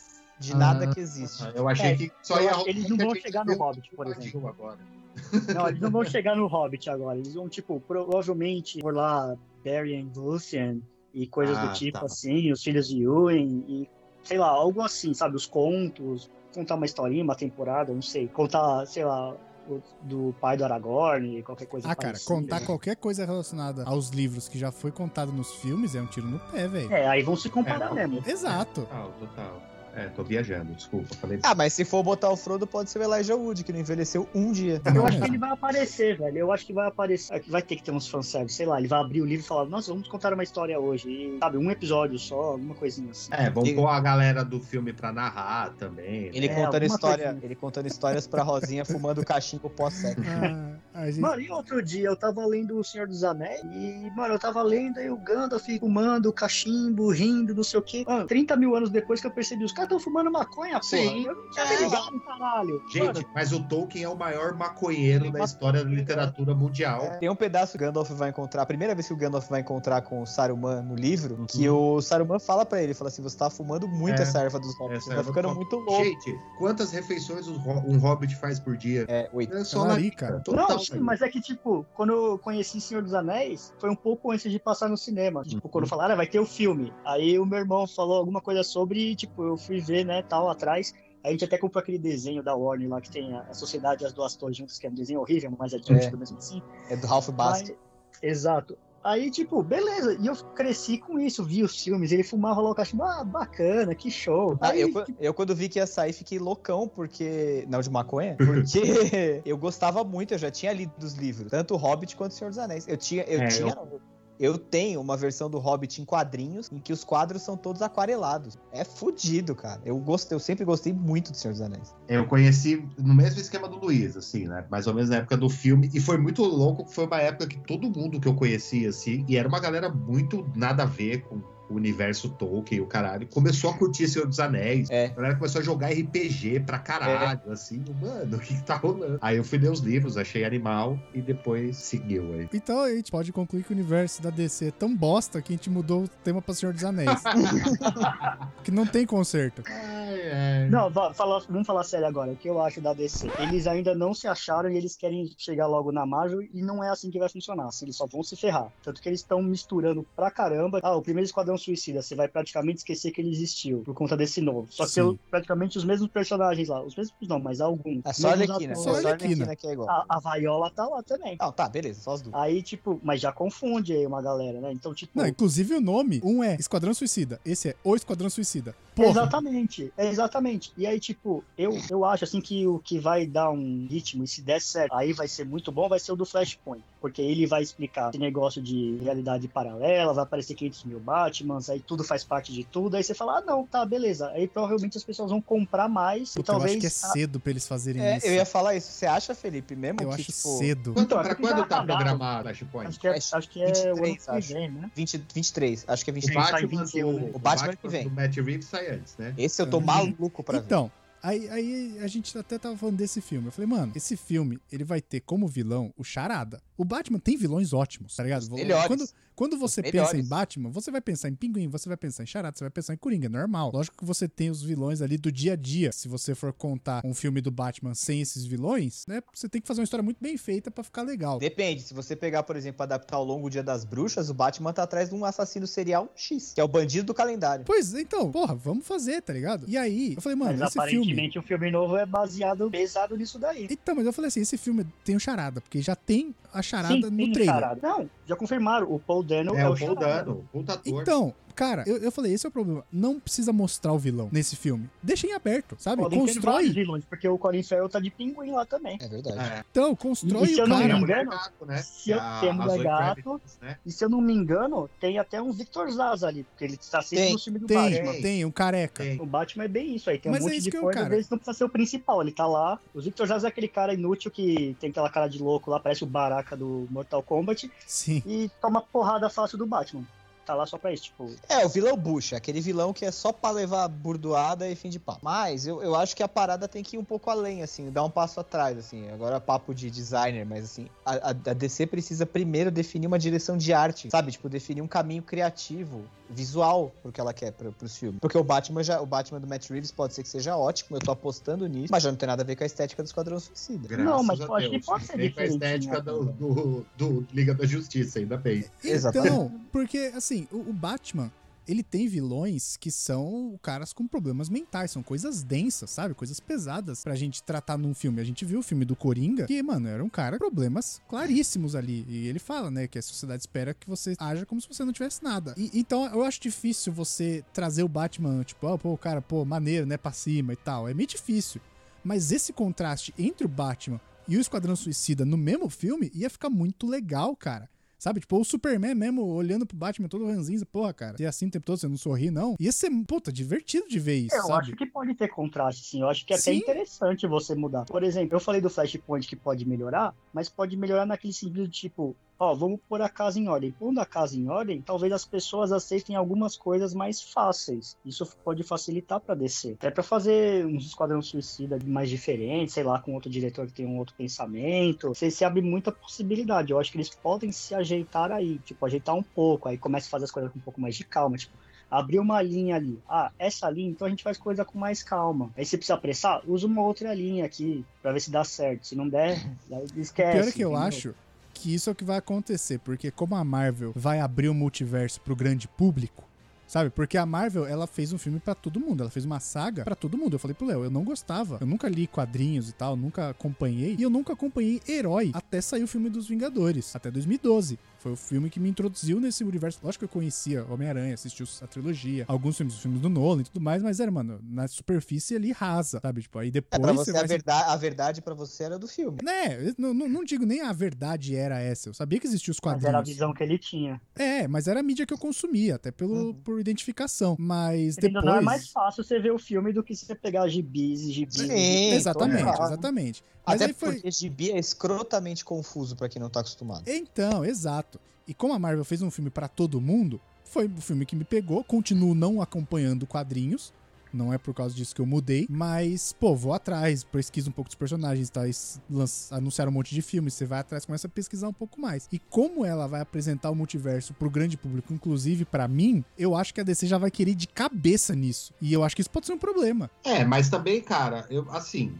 de Ah, nada que existe. Eu achei É, que só ia eles não vão chegar no Hobbit, por exemplo. Agora. Não, eles não vão chegar no Hobbit agora. Eles vão, tipo, provavelmente por lá Barry and Lucian e coisas Ah, do tipo tá. assim, os filhos de Ewan e, sei lá, algo assim, sabe? Os contos, contar uma historinha, uma temporada, não sei. Contar, sei lá, o- do pai do Aragorn, qualquer coisa Ah, cara, parecida. contar qualquer coisa relacionada aos livros que já foi contado nos filmes é um tiro no pé, velho. É, aí vão se comparar É. mesmo. Exato. Total, total. É, tô viajando, desculpa. Falei Ah, mas se for botar o Frodo, pode ser o Elijah Wood, que não envelheceu um dia. Eu acho que ele vai aparecer, velho. Eu acho que vai aparecer. Vai ter que ter uns fanservice, sei lá. Ele vai abrir o livro e falar, nossa, vamos contar uma história hoje. E, sabe, um episódio só, alguma coisinha assim. É, vamos E- pôr a galera do filme pra narrar também. né? Ele É, contando história, coisinha. ele contando histórias pra Rosinha fumando cachimbo pós-sexo. Ah, gente... Mano, e outro dia eu tava lendo O Senhor dos Anéis e, mano, eu tava lendo aí o Gandalf fumando cachimbo, rindo, não sei o quê. Mano, 30 mil anos depois que eu percebi, os caras tão fumando maconha, porra. Sim. Eu não tinha me É. ligado, caralho. Gente, Mano, mas o Tolkien é o maior maconheiro da história da literatura mundial. Tem um pedaço que o Gandalf vai encontrar, a primeira vez que o Gandalf vai encontrar com o Saruman no livro, que o Saruman fala pra ele, fala assim, você tá fumando muito Uhum. É. essa erva dos hobbits, Essa você tá ficando muito louco. Gente, quantas refeições um ho- hobbit faz por dia? É, oito. É só larica. Total, Não, sim, mas é que, tipo, quando eu conheci Senhor dos Anéis, foi um pouco antes de passar no cinema. Tipo, Uhum. quando falaram, ah, vai ter o filme. Aí o meu irmão falou alguma coisa sobre, e, tipo, eu fui ver, né, tal, atrás. A gente até comprou aquele desenho da Warner lá, que tem a, Sociedade e as Duas Torres juntas, que é um desenho horrível, mas é divertido mesmo assim. É do Ralph Bast. Exato. Aí, tipo, beleza. E eu cresci com isso, vi os filmes, ele fumava lá o cachimbo, ah, bacana, que show. Ah, Aí, eu, eu, quando vi que ia sair, fiquei loucão, porque. Não, de maconha? Porque eu gostava muito, eu já tinha lido dos livros, tanto o Hobbit quanto o Senhor dos Anéis. Eu tinha. Eu É, tinha. eu- eu tenho uma versão do Hobbit em quadrinhos, em que os quadros são todos aquarelados. É fudido, cara. Eu, gostei, eu sempre gostei muito do Senhor dos Anéis. Eu conheci no mesmo esquema do Luiz, assim, né? Mais ou menos na época do filme. E foi muito louco, foi uma época que todo mundo que eu conhecia, assim, e era uma galera muito nada a ver com o universo Tolkien, o caralho, começou a curtir Senhor dos Anéis. É. A galera começou a jogar RPG pra caralho, assim, mano, o que, que tá rolando? Aí eu fui ler os livros, achei animal e depois seguiu aí. Então a gente pode concluir que o universo da DC é tão bosta que a gente mudou o tema pra Senhor dos Anéis. que não tem conserto. Ai, ai. Não, fala- vamos falar sério agora. O que eu acho da DC? Eles ainda não se acharam e eles querem chegar logo na Marvel e não é assim que vai funcionar. Assim, eles só vão se ferrar. Tanto que eles estão misturando pra caramba. Ah, o primeiro Esquadrão Suicida, você vai praticamente esquecer que ele existiu por conta desse novo. Só que eu- praticamente os mesmos personagens lá. Os mesmos não, mas alguns. É só a Mesmos Arlequina. atores. Só a Só a Arlequina. Arlequina que é igual. A, a Viola tá lá também. Não, tá, beleza, só as duas. Aí, tipo, mas já confunde aí uma galera, né? Então, tipo. Não, inclusive o nome, um é Esquadrão Suicida, esse é O Esquadrão Suicida. Porra, Exatamente, é exatamente. E aí, tipo, eu, eu acho assim que o que vai dar um ritmo, e se der certo, aí vai ser muito bom, vai ser o do Flashpoint. Porque ele vai explicar esse negócio de realidade paralela, vai aparecer 500 mil Batmans, aí tudo faz parte de tudo. Aí você fala, ah, não, tá, beleza. Aí provavelmente as pessoas vão comprar mais e Puta, eu talvez. acho que é cedo pra eles fazerem É, isso. eu ia falar isso. Você acha, Felipe, mesmo? Eu que, acho tipo, cedo. Quanto, Então, pra acho que quando tá programado Flashpoint? Acho que é, Acho que é o ano 23, que acho. vem, né? 20, 23, acho que é O 23. tá em Batman, 21, do, né? O Batman que vem. do Matt Reeves sai antes, né? Esse eu tô Uhum. maluco pra ver. Então, aí, aí a gente até tava falando desse filme. Eu falei, mano, esse filme, ele vai ter como vilão o Charada. O Batman tem vilões ótimos, tá ligado? melhores. Quando, quando você pensa em. Batman, você vai pensar em Pinguim, você vai pensar em Charada, você vai pensar em Coringa, é normal. Lógico que você tem os vilões ali do dia a dia. Se você for contar um filme do Batman sem esses vilões, né, você tem que fazer uma história muito bem feita pra ficar legal. Depende, se você pegar, por exemplo, adaptar o Longo Dia das Bruxas, o Batman tá atrás de um assassino serial X, que é o bandido do calendário. Pois, então, porra, vamos fazer, tá ligado? E aí, eu falei, mano, Mas esse filme... Aparentemente o filme novo é baseado, pesado nisso daí. Então, mas eu falei assim, esse filme tem o charada, porque já tem a charada Sim, no tem trailer. charada. Não, já confirmaram, o Paul Dano é, É, o o Paul charada. Dano, puta ator. Então, cara, eu, eu falei, esse é o problema. Não precisa mostrar o vilão nesse filme. Deixa em aberto, sabe? Podem ter constrói. vários vilões, porque o Colin Farrell tá de pinguim lá também. É verdade. É. Então, constrói E se o eu não cara. a me engano, gato, né? se eu- A- tem a mulher gato. Né? E se eu não me engano, tem até um Victor Zaz ali, porque ele está sempre Tem, no filme do Tem, Batman. tem, um careca. Tem. O Batman é bem isso aí, tem Mas um é monte isso de que eu, coisa, às cara. vezes não precisa ser o principal, ele tá lá. O Victor Zaz é aquele cara inútil que tem aquela cara de louco lá, parece o Baraka do Mortal Kombat, Sim. e toma porrada fácil do Batman. Tá lá só pra isso, tipo, É, o vilão bucha, aquele vilão que é só pra levar burdoada e fim de papo. Mas eu, eu acho que a parada tem que ir um pouco além, assim, dar um passo atrás, assim. Agora é papo de designer, mas assim, a, a- a DC precisa primeiro definir uma direção de arte, sabe? Tipo, definir um caminho criativo, visual pro que ela quer pro, pros filmes. Porque o Batman já, o Batman do Matt Reeves pode ser que seja ótimo, eu tô apostando nisso, mas já não tem nada a ver com a estética do Esquadrão Suicida. Graças Não, mas eu acho que pode ser Nem com a estética né? do, do, do Liga da Justiça, ainda bem. Exatamente. Então, porque, assim, o, o Batman, ele tem vilões que são caras com problemas mentais, são coisas densas, sabe? Coisas pesadas pra gente tratar num filme. A gente viu o filme do Coringa, que, mano, era um cara com problemas claríssimos ali. E ele fala, né, que a sociedade espera que você haja como se você não tivesse nada. E- então, eu acho difícil você trazer o Batman, tipo, ó, pô, cara, pô, maneiro, né, pra cima e tal. É meio difícil. Mas esse contraste entre o Batman e o Esquadrão Suicida no mesmo filme ia ficar muito legal, cara. Sabe? Tipo, o Superman mesmo olhando pro Batman todo ranzinza, porra, cara. E assim o tempo todo você não sorri, não. Ia ser, puta, divertido de ver isso, eu sabe? acho que pode ter contraste, sim. Eu acho que é até Sim. interessante você mudar. Por exemplo, eu falei do Flashpoint que pode melhorar, mas pode melhorar naquele sentido tipo, ó, vamos pôr a casa em ordem. Pondo a casa em ordem, talvez as pessoas aceitem algumas coisas mais fáceis. Isso pode facilitar pra descer. Até pra fazer uns esquadrão suicida mais diferentes, sei lá, com outro diretor que tem um outro pensamento. Você se abre muita possibilidade. Eu acho que eles podem se ajeitar aí, tipo, ajeitar um pouco, aí começa a fazer as coisas com um pouco mais de calma, tipo, abrir uma linha ali. Ah, essa linha, então a gente faz coisa com mais calma. Aí se precisar apressar, usa uma outra linha aqui pra ver se dá certo. Se não der, esquece. Pior é que eu entendeu? acho que isso é o que vai acontecer, porque como a Marvel vai abrir o multiverso pro grande público, sabe? Porque a Marvel, ela fez um filme pra todo mundo, ela fez uma saga pra todo mundo. Eu falei pro Léo, eu não gostava, eu nunca li quadrinhos e tal, nunca acompanhei, e eu nunca acompanhei herói até sair o filme dos Vingadores, até 2012. Foi o filme que me introduziu nesse universo. Lógico que eu conhecia Homem-Aranha, assisti a trilogia, alguns filmes, os filmes do Nolan e tudo mais, mas era, mano, na superfície ali rasa, sabe? Tipo, aí É, depois pra você, vai a se verdade, a verdade pra você era do filme. né, eu não, não, não digo nem a verdade era essa. Eu sabia que existiam os Mas era a quadrinhos. visão que ele tinha. É, mas era a mídia que eu consumia, até pelo, Uhum. por identificação. Mas Ainda depois. não é mais fácil você ver o filme do que você pegar gibis e gibis. Sim, e gibis. Exatamente, exatamente. Mas Até aí foi. porque gibi é escrotamente confuso pra quem não tá acostumado. Então, exato. E como a Marvel fez um filme pra todo mundo, foi o filme que me pegou. Continuo não acompanhando quadrinhos. Não é por causa disso que eu mudei. Mas, pô, vou atrás, pesquiso um pouco dos personagens, tá? Lanç- anunciaram um monte de filmes, você vai atrás, começa a pesquisar um pouco mais. E como ela vai apresentar o multiverso pro grande público, inclusive pra mim, eu acho que a DC já vai querer de cabeça nisso. E eu acho que isso pode ser um problema. É, mas também, cara, eu assim.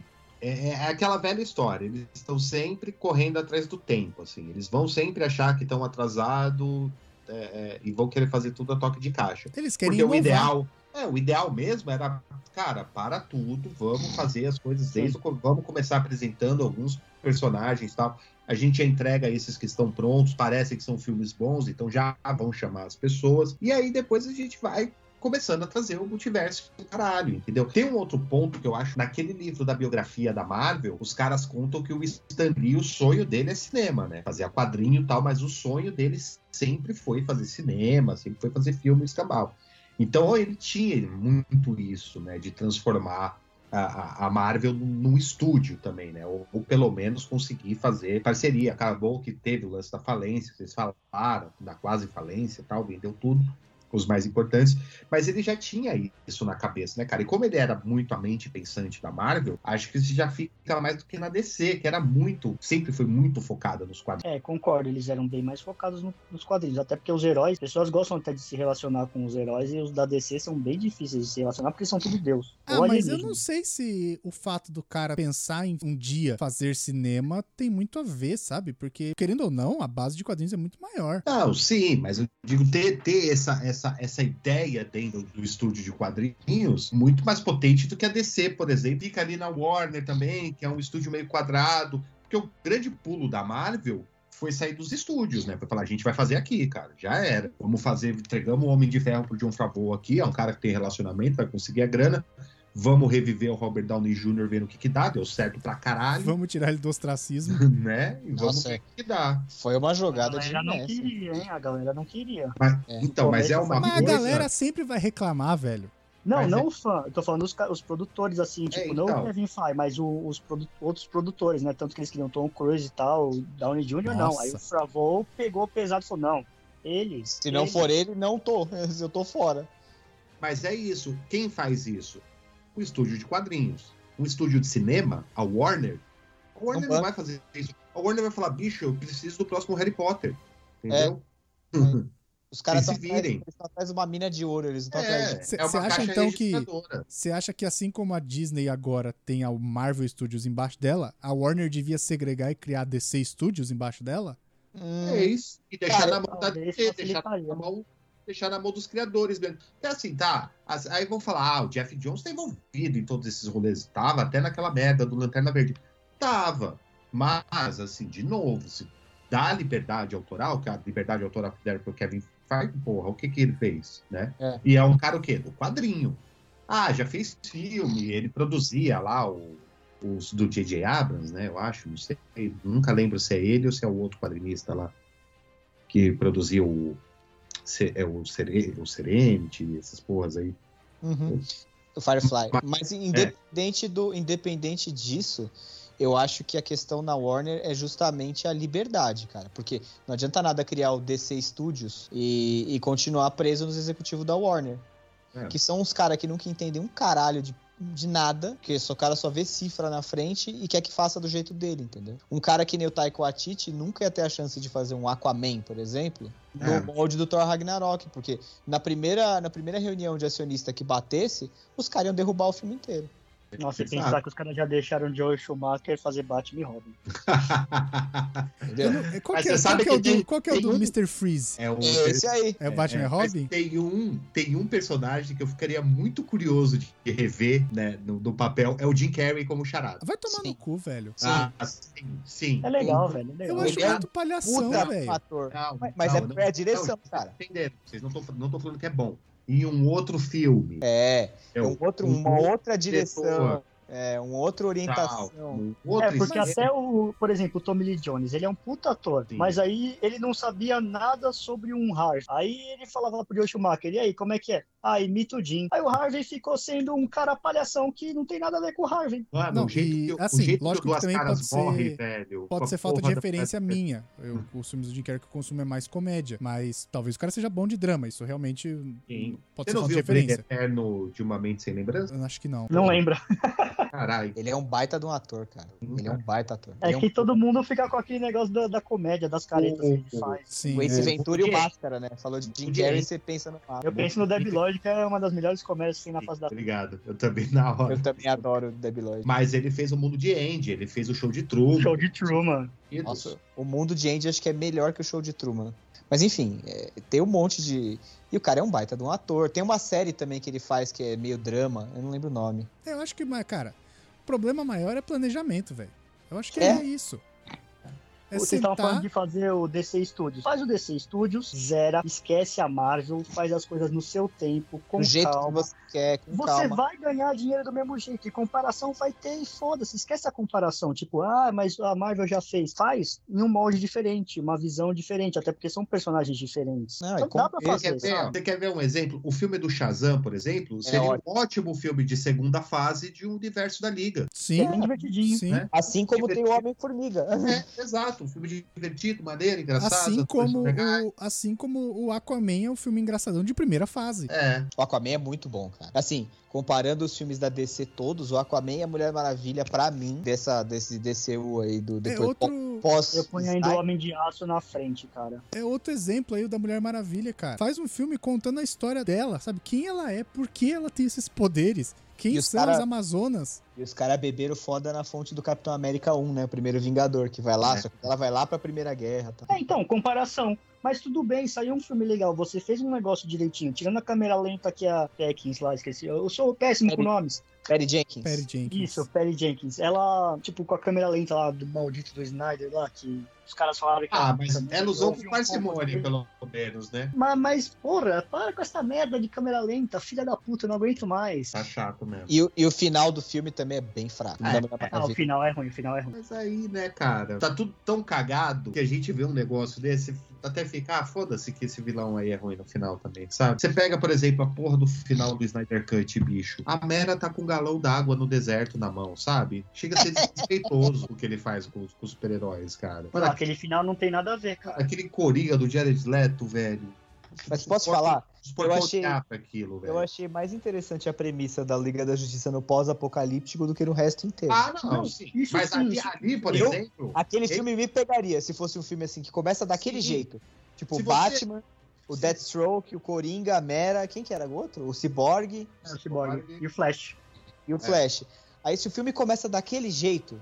É, é aquela velha história. Eles estão sempre correndo atrás do tempo, assim. Eles vão sempre achar que estão atrasados e vão querer fazer tudo a toque de caixa. Eles querem Porque o ideal, é, o ideal mesmo era, cara, para tudo, vamos fazer as coisas desde vamos começar apresentando alguns personagens e tal. A gente entrega esses que estão prontos, parece que são filmes bons, então já vão chamar as pessoas. E aí depois a gente vai começando a trazer o multiverso do caralho, entendeu? Tem um outro ponto que eu acho, naquele livro da biografia da Marvel, os caras contam que o Stan Lee, o sonho dele é cinema, né? Fazia quadrinho e tal, mas o sonho dele sempre foi fazer cinema, sempre foi fazer filme escambau. Então ele tinha muito isso, né? De transformar a, Marvel num num estúdio também, né? Ou, ou pelo menos conseguir fazer parceria. Acabou que teve o lance da falência, vocês falaram, da quase falência e tal, vendeu tudo, os mais importantes. Mas ele já tinha isso na cabeça, né, cara? E como ele era muito a mente pensante da Marvel, acho que isso já fica mais do que na DC, que era muito, sempre foi muito focada nos quadrinhos. É, concordo, eles eram bem mais focados no- nos quadrinhos, até porque os heróis, as pessoas gostam até de se relacionar com os heróis e os da DC são bem difíceis de se relacionar porque são tudo Deus. Ah, mas eu não sei se o fato do cara pensar em um dia fazer cinema tem muito a ver, sabe? Porque, querendo ou não, a base de quadrinhos é muito maior. Não, sim, mas eu digo ter, ter essa, essa essa, essa ideia dentro do estúdio de quadrinhos muito mais potente do que a DC, por exemplo. Fica ali na Warner também, que é um estúdio meio quadrado. Porque o grande pulo da Marvel foi sair dos estúdios, né? Foi falar, a gente vai fazer aqui, cara. Já era. Vamos fazer, entregamos o Homem de Ferro pro John Favreau aqui, é um cara que tem relacionamento, vai conseguir a grana. Vamos reviver o Robert Downey Jr. vendo o que que dá, deu certo pra caralho, Vamos tirar ele do ostracismo. né? E vamos Nossa, ver o que que dá. Foi uma A jogada de galera não mestre. queria, hein? A galera não queria. Mas- É. Então, mas é uma Mas a coisa... galera sempre vai reclamar, velho. Não, Mas não o fã. Eu tô falando os, os produtores, assim, tipo, não então. o Kevin Feige, mas o- os produ- outros produtores, né? Tanto que eles queriam Tom Cruise e tal, o Downey Jr. não. Nossa. Aí o Favreau pegou pesado e falou, não, ele... Se não ele- for ele, não tô. Eu tô fora. Mas é isso. Quem faz isso? O estúdio de quadrinhos. Um estúdio de cinema, a Warner. A Warner Não não, vai. fazer isso. A Warner vai falar, bicho, eu preciso do próximo Harry Potter. Entendeu? Os caras estão se atrás, virem. eles tão atrás de uma mina de ouro, eles não estão atrás de... É, Cê- é uma cê acha, caixa então, que-. Você acha que assim como a Disney agora tem a Marvel Studios embaixo dela, a Warner devia segregar e criar a DC Studios embaixo dela? Hum, É isso. E deixar Cara, na mão da DC, deixar na mão, deixar na mão dos criadores mesmo. É assim, tá. Aí vão falar, ah, o Jeff Jones tá envolvido em todos esses rolês. Tava até naquela merda do Lanterna Verde. Tava. Mas, assim, de novo, se dá liberdade autoral, que a liberdade autoral que deram pro Kevin Feige, porra, o que que ele fez, né? É. E é um cara o quê? Do quadrinho. Ah, já fez filme, ele produzia lá o- os do J.J. Abrams, né? Eu acho, não sei. Nunca lembro se é ele ou se é o outro quadrinista lá que produzia o, é, o, Sere, o Serenity, essas porras aí. Uhum. O Firefly. Mas- Mas independente, do, independente disso, eu acho que a questão na Warner é justamente a liberdade, cara. Porque não adianta nada criar o DC Studios e, e continuar preso nos executivos da Warner. É. Que são uns caras que nunca entendem um caralho de, de nada, que o cara só vê cifra na frente e quer que faça do jeito dele, entendeu? Um cara que nem o Taika Waititi nunca ia ter a chance de fazer um Aquaman, por exemplo, no É. molde do Thor Ragnarok, porque na primeira, na primeira reunião de acionista que batesse, os caras iam derrubar o filme inteiro. Nossa, e pensar que os caras já deixaram o Joel Schumacher fazer Batman e Robin. Entendeu? Eu não- qual, que é, você qual que é o tem- do, qual que é o do um- Mr. Freeze? É o, É esse aí. É o Batman e mas Robin? Tem um, tem um personagem que eu ficaria muito curioso de rever, né, no, no papel, é o Jim Carrey como charada. Vai tomar Sim. no cu, velho. Sim. Ah, sim, sim. É legal, velho. É Eu legal. acho Ele é muito palhação, velho. ator. Não, Mas- mas não, é- é a direção, não, cara. não entenderam. Vocês não estão não tô falando que é bom. E um outro filme. É, é um outro, uma outra direção, diretor. É, uma outra orientação. um outro É, porque até o, por exemplo, o Tommy Lee Jones, ele é um puta ator, Sim. mas aí ele não sabia nada sobre um Harvey. Aí ele falava pro Joe Schumacher, e aí, como é que é? Ah, imita o Jim. Aí o Harvey ficou sendo um cara palhação que não tem nada a ver com o Harvey. Mano, Não, o jeito e, que, o assim, jeito lógico que o que também pode ser- morre, velho. Pode ser falta de porra da- referência minha. Eu, os filmes do Jim Carrey que eu consumo é mais comédia. Mas talvez o cara seja bom de drama. Isso realmente Sim. pode Você ser não falta de viu o referência. Eterno de Uma Mente Sem Lembrança? Eu acho que não. Não lembra. Caralho. Ele é um baita de um ator, cara. Ele é um baita ator. É Ele que um... todo mundo fica com aquele negócio da, da comédia, das caretas que ele faz. Sim. O Ace é. Ventura e o. Máscara, né? Falou de Jim Carrey, você pensa no Máscara. Eu penso no Debbie Lloyd, que é uma das melhores comédias que tem na face da Obrigado. Eu também na hora. Eu também adoro o Debbie Lloyd. Mas ele fez o mundo de Andy, ele fez o show de Truman. Show de Truman. Nossa, o mundo de Andy acho que é melhor que o show de Truman. Mas enfim, é, tem um monte de. E o cara é um baita de um ator. Tem uma série também que ele faz que é meio drama, eu não lembro o nome. Eu acho que, mas, cara, problema maior é planejamento, velho. Eu acho que É? é, isso. É Vocês estavam falando de fazer o DC Studios. Faz o DC Studios, zera, esquece a Marvel, faz as coisas no seu tempo, com Do jeito calma. que você quer, com Você calma. vai ganhar dinheiro do mesmo jeito. E comparação vai ter e foda-se. Esquece a comparação. Tipo, ah, mas a Marvel já fez. Faz em um molde diferente, uma visão diferente. Até porque são personagens diferentes. Não, então dá pra Você quer, fazer, ver, você quer ver um exemplo? O filme do Shazam, por exemplo, seria um ótimo. ótimo filme de segunda fase de um universo da Liga. Sim, É bem divertidinho. sim. né? Assim como tem o Divertido. Homem-Formiga. É, exato. Um filme divertido, maneiro, engraçado. Assim as como, o, assim como o Aquaman é um filme engraçadão de primeira fase. É, O Aquaman é muito bom, cara. Assim, comparando os filmes da DC todos, o Aquaman e a Mulher Maravilha, pra mim, dessa, desse DCU aí, do É depois outro, pós. Eu ponho ainda o Homem de Aço na frente, cara. é outro exemplo aí da Mulher Maravilha, cara. Faz um filme contando a história dela, sabe? Quem ela é, por que ela tem esses poderes, quem E os são cara- as Amazonas. E os caras beberam foda na fonte do Capitão América 1, né? O primeiro Vingador, que vai lá, É. só que ela vai lá pra Primeira Guerra. Tá? É, então, comparação. Mas tudo bem, saiu um filme legal. Você fez um negócio direitinho. Tirando a câmera lenta que a Peckins lá, esqueci. Eu sou péssimo Perry- com nomes. Perry Jenkins. Perry Jenkins. Isso, Perry Jenkins. Ela, tipo, com a câmera lenta lá do maldito do Snyder lá, que os caras falaram que. Ah, mas ela com um parcimônia, pouco pelo menos, né? Mas, mas, porra, para com essa merda de câmera lenta, filha da puta, eu não aguento mais. Tá chato mesmo. E, o- e o final do filme também é bem fraco. Não É, pra Ah, o ver. final é ruim, o final é ruim. Mas aí, né, cara, tá tudo tão cagado que a gente vê um negócio desse, até ficar, ah, foda-se que esse vilão aí é ruim no final também, sabe? Você pega, por exemplo, a porra do final do Snyder Cut, bicho. A Mera tá com um galão d'água no deserto na mão, sabe? Chega a ser desrespeitoso o que ele faz com, os- com os super-heróis, cara. Mano, Aquele final não tem nada a ver, cara. aquele Coringa do Jared Leto, velho. Mas posso falar? Eu achei- odiar pra aquilo, velho. Eu achei mais interessante a premissa da Liga da Justiça no pós-apocalíptico do que no resto inteiro. Ah, não, Não, sim. isso Mas sim, ali, isso- ali, por Eu- exemplo, Aquele Ele- filme me pegaria se fosse um filme assim que começa daquele Sim. jeito. Tipo, Se o você- Batman, o Sim. Deathstroke, o Coringa, a Mera, quem que era o outro? O Cyborg É, o Cyborg. E o Flash. e É. o Flash. Aí se o filme começa daquele jeito,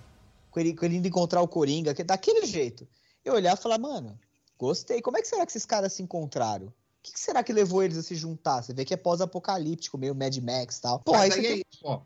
com ele, com ele indo encontrar o Coringa, que- daquele jeito, eu olhar e falar, mano, gostei. Como é que será que esses caras se encontraram? O que, que será que levou eles a se juntar? Você vê que é pós-apocalíptico, meio Mad Max e tal. Pô, aí Mas você aí é tem- isso, ó.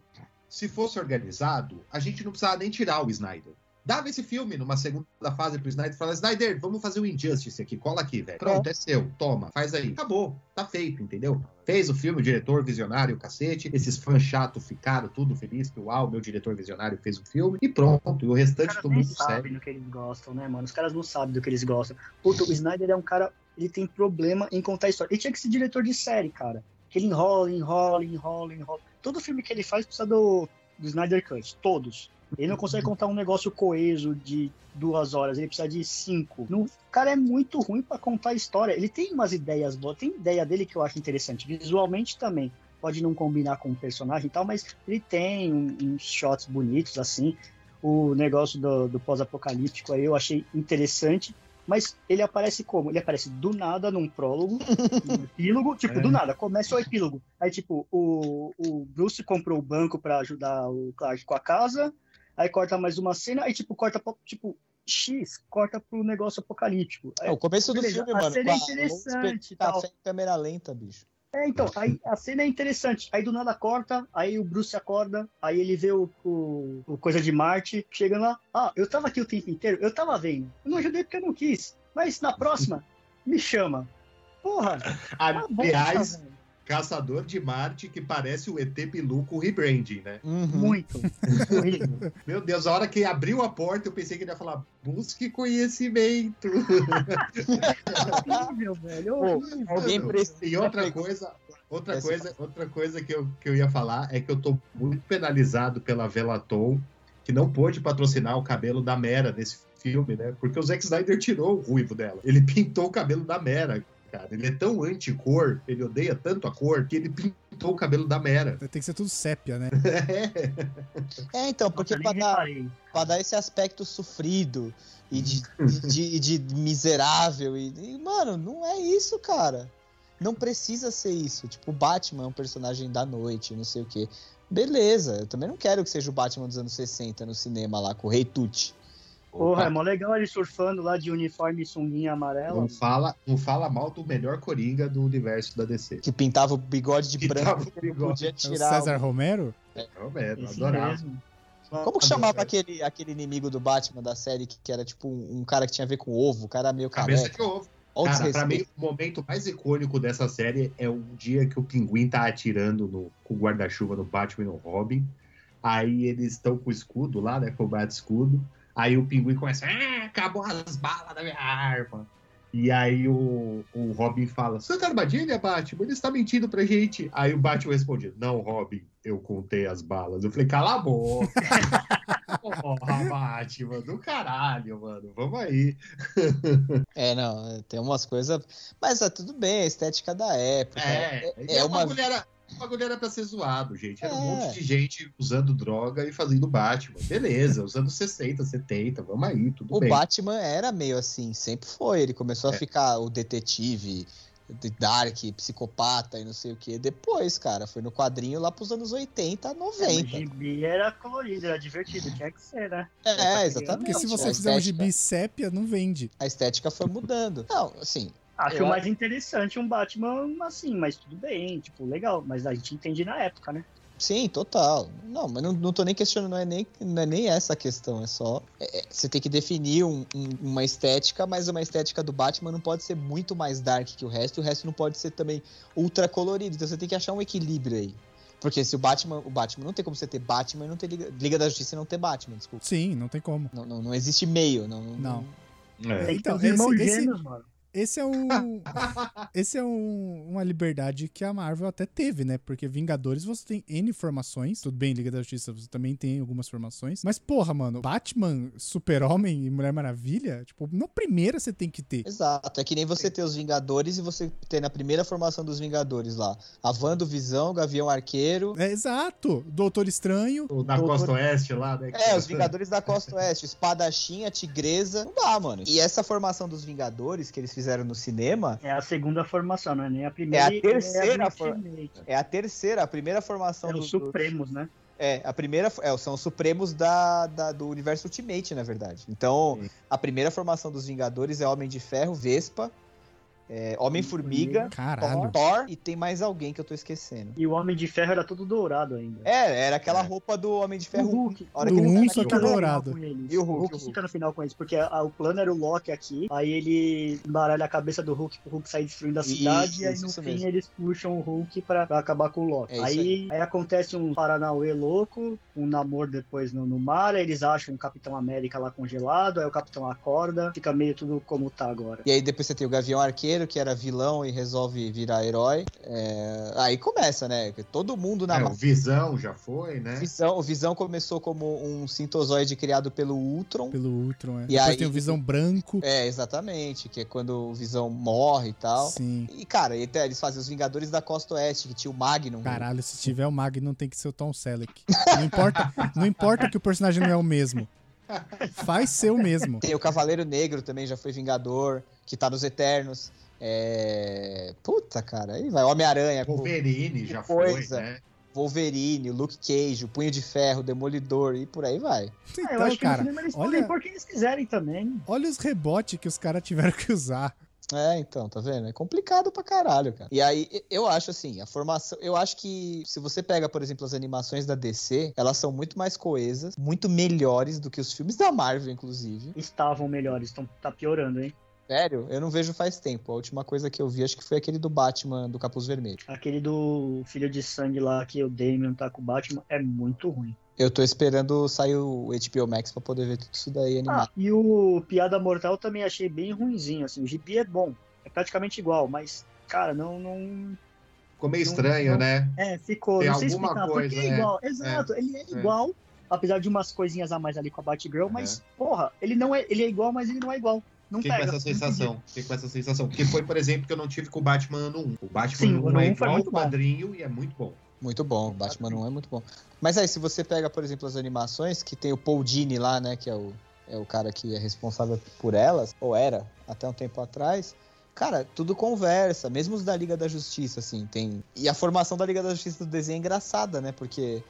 Se fosse organizado, a gente não precisava nem tirar o Snyder. Dava esse filme numa segunda fase pro Snyder e falava, Snyder, vamos fazer o Injustice aqui, cola aqui, velho. Pronto, é. seu, toma, faz aí. Acabou, tá feito, entendeu? Fez o filme, o diretor visionário, o cacete. Esses fãs chatos ficaram tudo felizes que, uau, meu diretor visionário fez o filme. E pronto, e o Os restante caras do nem mundo sabem segue. do que eles gostam, né, mano? Os caras não sabem do que eles gostam. Puta, o Snyder é um cara. Ele tem problema em contar história. Ele tinha que ser diretor de série, cara. Que ele enrola, enrola, enrola, enrola. Todo filme que ele faz precisa do, do Snyder Cut. Todos. Ele não consegue contar um negócio coeso de duas horas. Ele precisa de cinco. O cara é muito ruim pra contar história. Ele tem umas ideias boas. Tem ideia dele que eu acho interessante. Visualmente também. Pode não combinar com o personagem e tal, mas ele tem uns shots bonitos, assim o negócio do, do pós-apocalíptico aí eu achei interessante, mas ele aparece como? Ele aparece do nada num prólogo, num epílogo, tipo, É. do nada, começa o epílogo. Aí, tipo, o, o Bruce comprou o banco pra ajudar o Clark com a casa, aí corta mais uma cena, aí, tipo, corta tipo, X, corta pro negócio apocalíptico. É, o começo do beleza, filme, a mano. cena é interessante tal. em câmera lenta, bicho. É, então, aí a cena é interessante. Aí do nada corta, aí o Bruce acorda, aí ele vê o, o, o Coisa de Marte, chegando lá. Ah, eu tava aqui o tempo inteiro, eu tava vendo. Eu não ajudei porque eu não quis. Mas na próxima, me chama. Porra, tá bom, Aliás, velho. Caçador de Marte que parece o ET Bilu com rebranding, né? Uhum. muito. Meu Deus, a hora que abriu a porta, eu pensei que ele ia falar: busque conhecimento. horrível, velho. Horrível. alguém precisa. E outra coisa, outra coisa, outra coisa que eu, que eu ia falar é que eu tô muito penalizado pela Velaton, que não pôde patrocinar o cabelo da Mera nesse filme, né? Porque o Zack Snyder tirou o ruivo dela. Ele pintou o cabelo da Mera. Cara, ele é tão anti-cor, ele odeia tanto a cor, que ele pintou o cabelo da Mera. Tem que ser tudo sépia, né? É, então, porque pra dar, pra dar esse aspecto sofrido e de, de, de- de miserável. E, e, mano, não é isso, cara. Não precisa ser isso. Tipo, o Batman é um personagem da noite, não sei o quê. Beleza, eu também não quero que seja o Batman dos anos 60 no cinema lá, com o Rei Tut. Porra, é mó legal ele surfando lá de uniforme e sunguinha amarela. Não fala, não fala mal do melhor Coringa do universo da DC. Que pintava o bigode de Que branco, o bigode. podia É o tirar. César Romero? Não, velho, Esse adorava. mesmo. Como que chamava aquele, aquele inimigo do Batman da série que, que era tipo um, um cara que tinha a ver com ovo, o cara meio Cabeça careca? de ovo. Olha o Cara, pra mim, o momento mais icônico dessa série é o dia que o pinguim tá atirando no, com o guarda-chuva no Batman e no Robin. Aí eles estão com o escudo lá, né? Com o bate-escudo. Aí o pinguim começa, ah, acabou as balas da minha arma. E aí o, o Robin fala, Santa Armadilha, Batman, ele está mentindo pra gente. Aí o Batman responde, não, Robin, eu contei as balas. Eu falei, cala a boca. Porra, Batman, do caralho, mano. Vamos aí. É, não, é, tem umas coisas. Mas é tudo bem, a estética da época. É, é, é uma uma. mulher. O bagulho era pra ser zoado, gente. Era um É. monte de gente usando droga e fazendo Batman. Beleza, usando 60, 70, vamos aí, tudo O bem. Batman era meio assim, sempre foi. Ele começou a É. ficar o detetive, de Dark, psicopata e não sei o que. Depois, cara, foi no quadrinho lá pros anos 80, É, mas 90. gibi era colorido, era divertido, tinha que ser, né? É, exatamente. Porque se a você fizer um gibi sépia, não vende. A estética foi mudando. Não, assim, Acho Eu mais interessante um Batman assim, mas tudo bem, tipo, legal. Mas a gente entende na época, né? Sim, total. Não, mas não, não tô nem questionando, não é nem, não é nem essa a questão, é só. é- é- você tem que definir um- um- uma estética, mas uma estética do Batman não pode ser muito mais dark que o resto, e o resto não pode ser também ultra colorido. Então você tem que achar um equilíbrio aí. Porque se o Batman. O Batman não tem como você ter Batman e não ter Liga, Liga da Justiça e não ter Batman, desculpa. Sim, não tem como. Não, não, não existe meio. Não. Não. É. Tem que ter Então, irmãos esse- esse- gêmeos, mano. Esse é um. esse é um- uma liberdade que a Marvel até teve, né? Porque Vingadores você tem N formações. Tudo bem, Liga da Justiça você também tem algumas formações. Mas, porra, mano, Batman, Super-Homem e Mulher Maravilha, tipo, na primeira você tem que ter. Exato, é que nem você ter os Vingadores e você ter na primeira formação dos Vingadores lá a Wanda, Visão, Gavião Arqueiro. É exato. Doutor Estranho. O da Doutor- Costa Oeste lá, né? É, os Vingadores da Costa Oeste, Espadachim, a Tigresa. Não dá, mano. E essa formação dos Vingadores que eles fizeram no cinema É a segunda formação, não é nem a primeira. É a terceira é a for- Ultimate. é a terceira, a primeira formação É dos os Supremos, né? É, a primeira é, são os Supremos da, da- do universo Ultimate, na verdade. Então, Sim. a primeira formação dos Vingadores é Homem de Ferro, Vespa, é, Homem-Formiga. Thor e tem mais alguém que eu tô esquecendo. E o Homem de Ferro era todo dourado ainda. É, era aquela É. roupa do Homem de O Ferro. Hulk. A hora Do que ele um, só que Fica no dourado. E o Hulk, O Hulk fica no final com eles, porque a- o plano era o Loki aqui, aí ele embaralha a cabeça do Hulk pro Hulk sair destruindo a Isso, cidade, e aí no isso fim mesmo. eles puxam o Hulk pra, pra acabar com o Loki. É isso aí, aí acontece um Paranauê louco, um namoro depois no, no mar, aí eles acham um Capitão América lá congelado, aí o Capitão acorda, fica meio tudo como tá agora. E aí depois você tem o Gavião Arqueiro, que era vilão e resolve virar herói. É, Aí começa, né? Todo mundo na É, ma- o Visão já foi, né? Visão, o Visão começou como um sintozoide criado pelo Ultron. Pelo Ultron, é. E Depois aí- tem o Visão Branco. É, exatamente, que é quando o Visão morre e tal. Sim. E, cara, até eles fazem os Vingadores da Costa Oeste, que tinha o Magnum. Caralho, se tiver o Magnum tem que ser o Tom Selleck. Não importa, não importa que o personagem não é o mesmo. Faz ser o mesmo. Tem o Cavaleiro Negro também, já foi Vingador, que tá nos Eternos. É... Puta, cara, aí vai. Homem-Aranha, Wolverine já que foi, coisa. né? Wolverine, o Luke Cage, o Punho de Ferro, o Demolidor e por aí vai. Ah, eu Então, acho que cara, cinema eles olha- podem pôr quem eles quiserem também. olha os rebotes que os caras tiveram que usar. É, então, tá vendo? É complicado pra caralho, cara. E aí, eu acho assim, a formação. Eu acho que se você pega, por exemplo, as animações da DC, elas são muito mais coesas, muito melhores do que os filmes da Marvel, inclusive. Estavam melhores, estão tá piorando, hein? Sério, eu não vejo faz tempo. A última coisa que eu vi, acho que foi aquele do Batman do Capuz Vermelho. Aquele do Filho de Sangue lá, que o Damian tá com o Batman, é muito ruim. Eu tô esperando sair o HBO Max pra poder ver tudo isso daí Ah, animado. e o Piada Mortal também achei bem ruinzinho, assim. O gibi é bom, é praticamente igual, mas, cara, não... não... Ficou meio Não- estranho, não- né? É, ficou... Tem não sei alguma explicar, coisa, porque é é. igual. Exato, ele é igual, apesar de umas coisinhas a mais ali com a Batgirl, mas, porra, ele não é... Ele é igual, mas ele não é igual. Não Fiquei com pega. essa sensação. Fiquei com essa sensação. Que foi, por exemplo, que eu não tive com o Batman ano 1. O Batman Sim, ano o 1 é um igual muito o bom. quadrinho e é muito bom. Muito bom, Batman não é muito bom. Mas aí, se você pega, por exemplo, as animações, que tem o Paul Dini lá, né, que é o, é o cara que é responsável por elas, ou era, até um tempo atrás, cara, tudo conversa, mesmo os da Liga da Justiça, assim, tem... E a formação da Liga da Justiça do desenho é engraçada, né, porque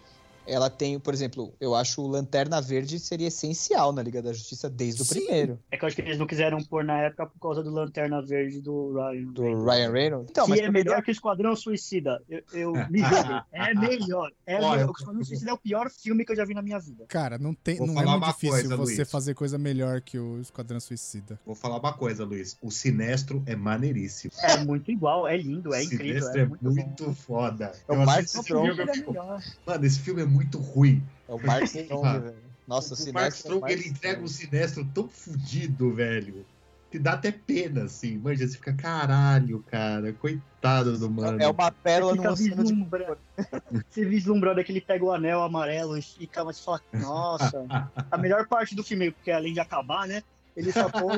ela tem, por exemplo, eu acho o Lanterna Verde seria essencial na Liga da Justiça desde o Sim. primeiro, É que eu acho que eles não quiseram pôr na época por causa do Lanterna Verde do Ryan. do Ryan Reynolds. Então, que mas é melhor que o Esquadrão Suicida. Eu, eu me julguem. É melhor. É Olha, melhor. O Esquadrão Suicida é o pior filme que eu já vi na minha vida. Cara, não, tem, Vou não é falar muito uma difícil coisa, você Luiz. fazer coisa melhor que o Esquadrão Suicida. Vou falar uma coisa, Luiz. O Sinestro é maneiríssimo. É muito igual, é lindo, é o incrível. Sinestro É é muito, muito, foda. É o Ele é. Mano, esse filme é muito ruim. É o Mark Strong, velho. Nossa, o o Mark Sinestro... Strong, Mark ele entrega um. Sinestro tão fudido, velho. Que dá até pena, assim. Manja, você fica, caralho, cara. Coitado do mano. É uma pérola Você no fica oceano de vislumbrando. Você vislumbrando que ele pega o anel amarelo e fica, mas fala, nossa. A melhor parte do filme, porque além de acabar, né? Ele só pô.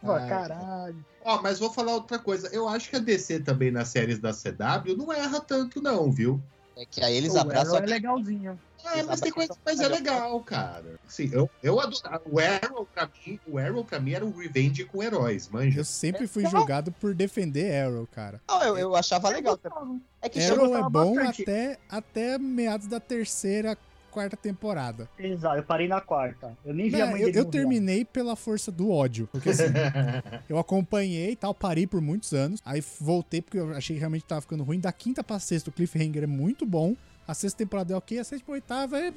Pô, caralho. Ó, mas vou falar outra coisa. Eu acho que a DC também nas séries da CW não erra tanto, não, viu? É que aí eles O abraçam Arrow é legalzinho. É, mas tem coisa, mas é legal, cara. Sim, eu, eu adoro. O Arrow, pra mim, o Arrow, pra mim, era um revenge com heróis, manja. Eu sempre fui julgado por defender Arrow, cara. Não, eu, eu achava legal. É que Eu Arrow é bom bastante. até, até meados da terceira, quarta temporada. Exato, eu parei na quarta. Eu nem vi a Não, mãe eu, eu terminei pela força do ódio. Porque assim, eu acompanhei e tal, parei por muitos anos. Aí voltei porque eu achei que realmente tava ficando ruim. Da quinta pra sexta, o Cliffhanger é muito bom. A sexta temporada é ok, a sétima oitava é.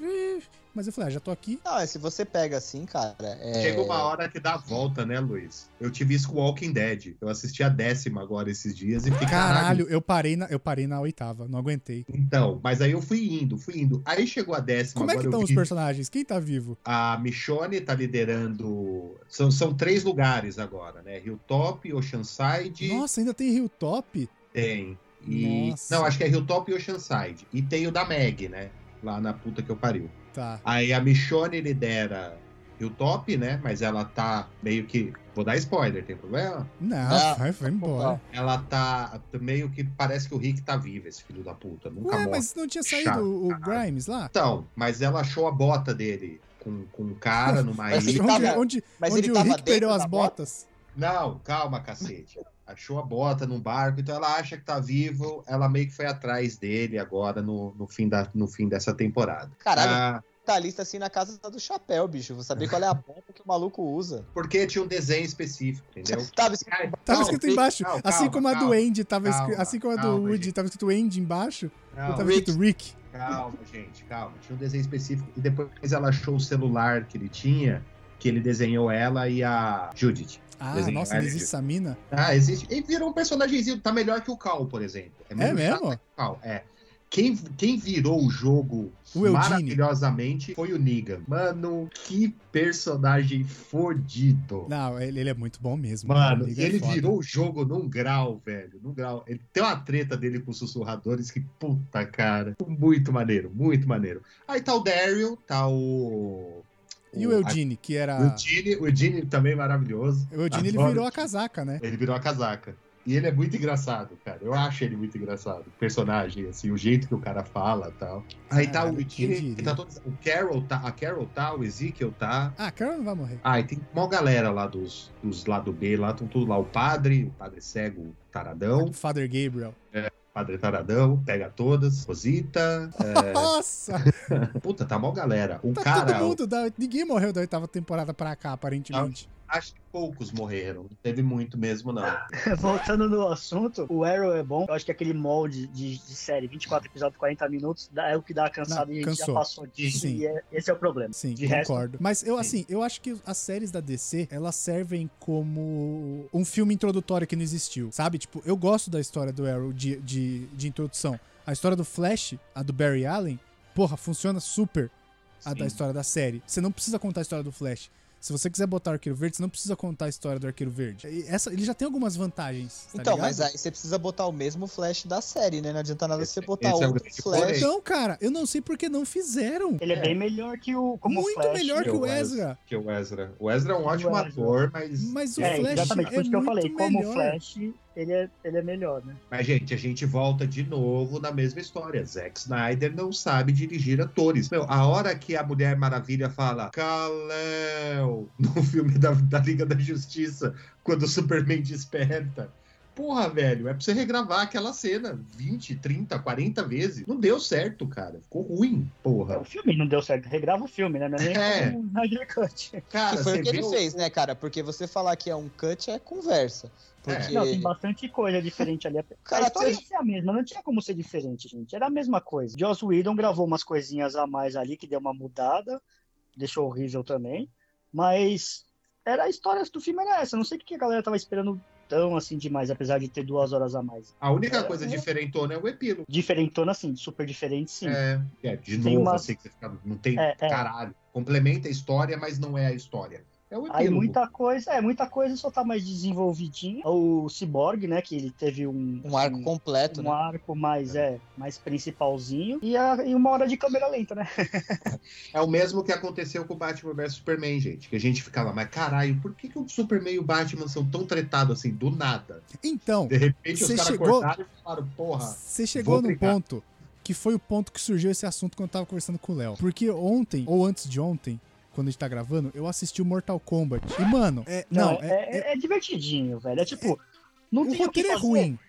Mas eu falei, ah, já tô aqui. Não, é, se você pega assim, cara. É... Chega uma hora que dá a volta, né, Luiz? Eu tive isso com Walking Dead. Eu assisti a décima agora esses dias e fiquei Caralho, eu parei na, eu parei na oitava, não aguentei. Então, mas aí eu fui indo, fui indo. Aí chegou a décima, Como é que estão os personagens? Quem tá vivo? A Michonne tá liderando. São, são três lugares agora, né? Hilltop, Oceanside. Nossa, ainda tem Hilltop? Tem. E. Nossa. Não, acho que é Hilltop e Oceanside. E tem o da Meg, né? Lá na puta que eu pariu. Tá. Aí a Michonne lidera Hilltop, né? Mas ela tá meio que. Vou dar spoiler, tem problema? Não, Ah, vai, vai embora. Ela tá meio que parece que o Rick tá vivo, esse filho da puta. Nunca Ué, morre. mas não tinha saído Chato, o. Grimes lá? Então, mas ela achou a bota dele com, com um cara numa Mas ilha. ele onde tava- onde, mas onde ele o tava Rick perdeu as bota? botas? Não, calma, cacete. Achou a bota num barco, então ela acha que tá vivo. Ela meio que foi atrás dele agora no, no, fim, da, no fim dessa temporada. Caralho. Ah, Tá lista assim na casa do chapéu, bicho. Vou saber qual é a bota que o maluco usa. porque tinha um desenho específico, entendeu? Tava escrito Ai, Tava escrito embaixo. calma, assim calma, como a do calma, Andy tava escrito. Assim como a do Woody gente. tava escrito Andy embaixo. tava escrito Rick. Calma, gente, calma. Tinha um desenho específico. E depois ela achou o celular que ele tinha, que ele desenhou ela e a Judith. Ah, Desenho nossa, existe essa mina. Ah, existe. Ele virou um personagemzinho, tá melhor que o Cal, por exemplo. menos mesmo? chato que o Cal, é. Quem, quem virou o jogo O maravilhosamente foi o Negan. Mano, que personagem fodido. Não, ele, ele é muito bom mesmo. Mano, Ele e é ele foda. virou o jogo num grau, velho. Num grau. Ele tem uma treta dele com os sussurradores que, puta, cara. Muito maneiro, muito maneiro. Aí tá o Daryl, tá o. E o Eugene, que era. O Eugene, o Eugene também maravilhoso. O Eugene, ele virou o a casaca, né? ele virou a casaca. E ele é muito engraçado, cara. Eu acho ele muito engraçado. O personagem, assim, o jeito que o cara fala e tal. Aí tá Caralho, o quem Eugene, tá todos, o Carol tá, a Carol tá, o Ezekiel tá. Ah, Carol não vai morrer. Ah, e tem uma galera lá dos, dos lado B, lá estão tudo lá. O padre, o padre cego, taradão, Father Gabriel. Padre taradão, pega todas, Rosita. Nossa! é, puta, tá mó galera. O Tá cara, todo mundo. Da... Ninguém morreu da oitava temporada pra cá, aparentemente. Acho que poucos morreram. Não teve muito mesmo, não. Voltando no assunto, o Arrow é bom. Eu acho que aquele molde de, de série, 24 episódios, 40 minutos, é o que dá a cansada Não, e a gente já passou disso. Sim. E é- esse é o problema. Sim, De resto- concordo. Mas eu, assim, eu acho que as séries da DC, elas servem como um filme introdutório que não existiu, sabe? Tipo, eu gosto da história do Arrow de, de, de introdução. A história do Flash, a do Barry Allen, porra, funciona super a da Sim. história da série. Você não precisa contar a história do Flash. Se você quiser botar o Arqueiro Verde, você não precisa contar a história do Arqueiro Verde. E Essa, ele já tem algumas vantagens. tá então, ligado? mas aí você precisa botar o mesmo flash da série, né? Não adianta nada Esse- você botar esse é o outro flash. Então, cara, eu não sei por que não fizeram. Ele é, É. bem melhor que o. Como Muito Flash. melhor que o. Ezra. Que o Ezra. O Ezra é um ótimo ator, mas. Mas o É, Flash exatamente, é por isso que eu falei. Como melhor. Flash, ele é, ele é melhor, né? Mas, gente, a gente volta de novo na mesma história. Zack Snyder não sabe dirigir atores. Meu, a hora que a Mulher Maravilha fala Kal-El no filme da, da Liga da Justiça, quando o Superman desperta. Porra, velho, é pra você regravar aquela cena 20, 30, 40 vezes. Não deu certo, cara. Ficou ruim, porra. O filme não deu certo. Regrava o filme, né? Não é nem É. Snyder Cut. Cara, Que foi o que ele viu- fez, né, cara? Porque você falar que é um cut é conversa. Porque. Não, tem bastante coisa diferente ali. Cara, a história ia ser a mesma, não tinha como ser diferente, gente. Era a mesma coisa. Joss Whedon gravou umas coisinhas a mais ali que deu uma mudada, deixou horrível também, mas era a história do filme era essa. Não sei o que a galera tava esperando tão assim demais, apesar de ter duas horas a mais. A única É, coisa é. diferentona é o epílogo. Diferentona, assim, super diferente, sim. É, é, de Tem novo, umas- assim, que você fica, não tem É, é. caralho. Complementa a história, mas não é a história. É o. Aí muita coisa, é, muita coisa só tá mais desenvolvidinha. O Cyborg, né, que ele teve um... Um arco um- completo, um né? arco mais, é, mais principalzinho e, a- e uma hora de câmera lenta, né? É o mesmo que aconteceu com o Batman vs Superman, gente. Que a gente ficava, mas caralho, por que, que o Superman e o Batman são tão tretados assim, do nada? Então, De repente Você os caras chegou- cortaram e falaram, porra. Você chegou num ponto que foi o ponto que surgiu esse assunto quando eu tava conversando com o Léo. Porque ontem, ou antes de ontem, quando a gente tá gravando, eu assisti o Mortal Kombat. E, mano, é. Não, é, é, é- é divertidinho, velho. É tipo, não o tem o que roteiro é ruim.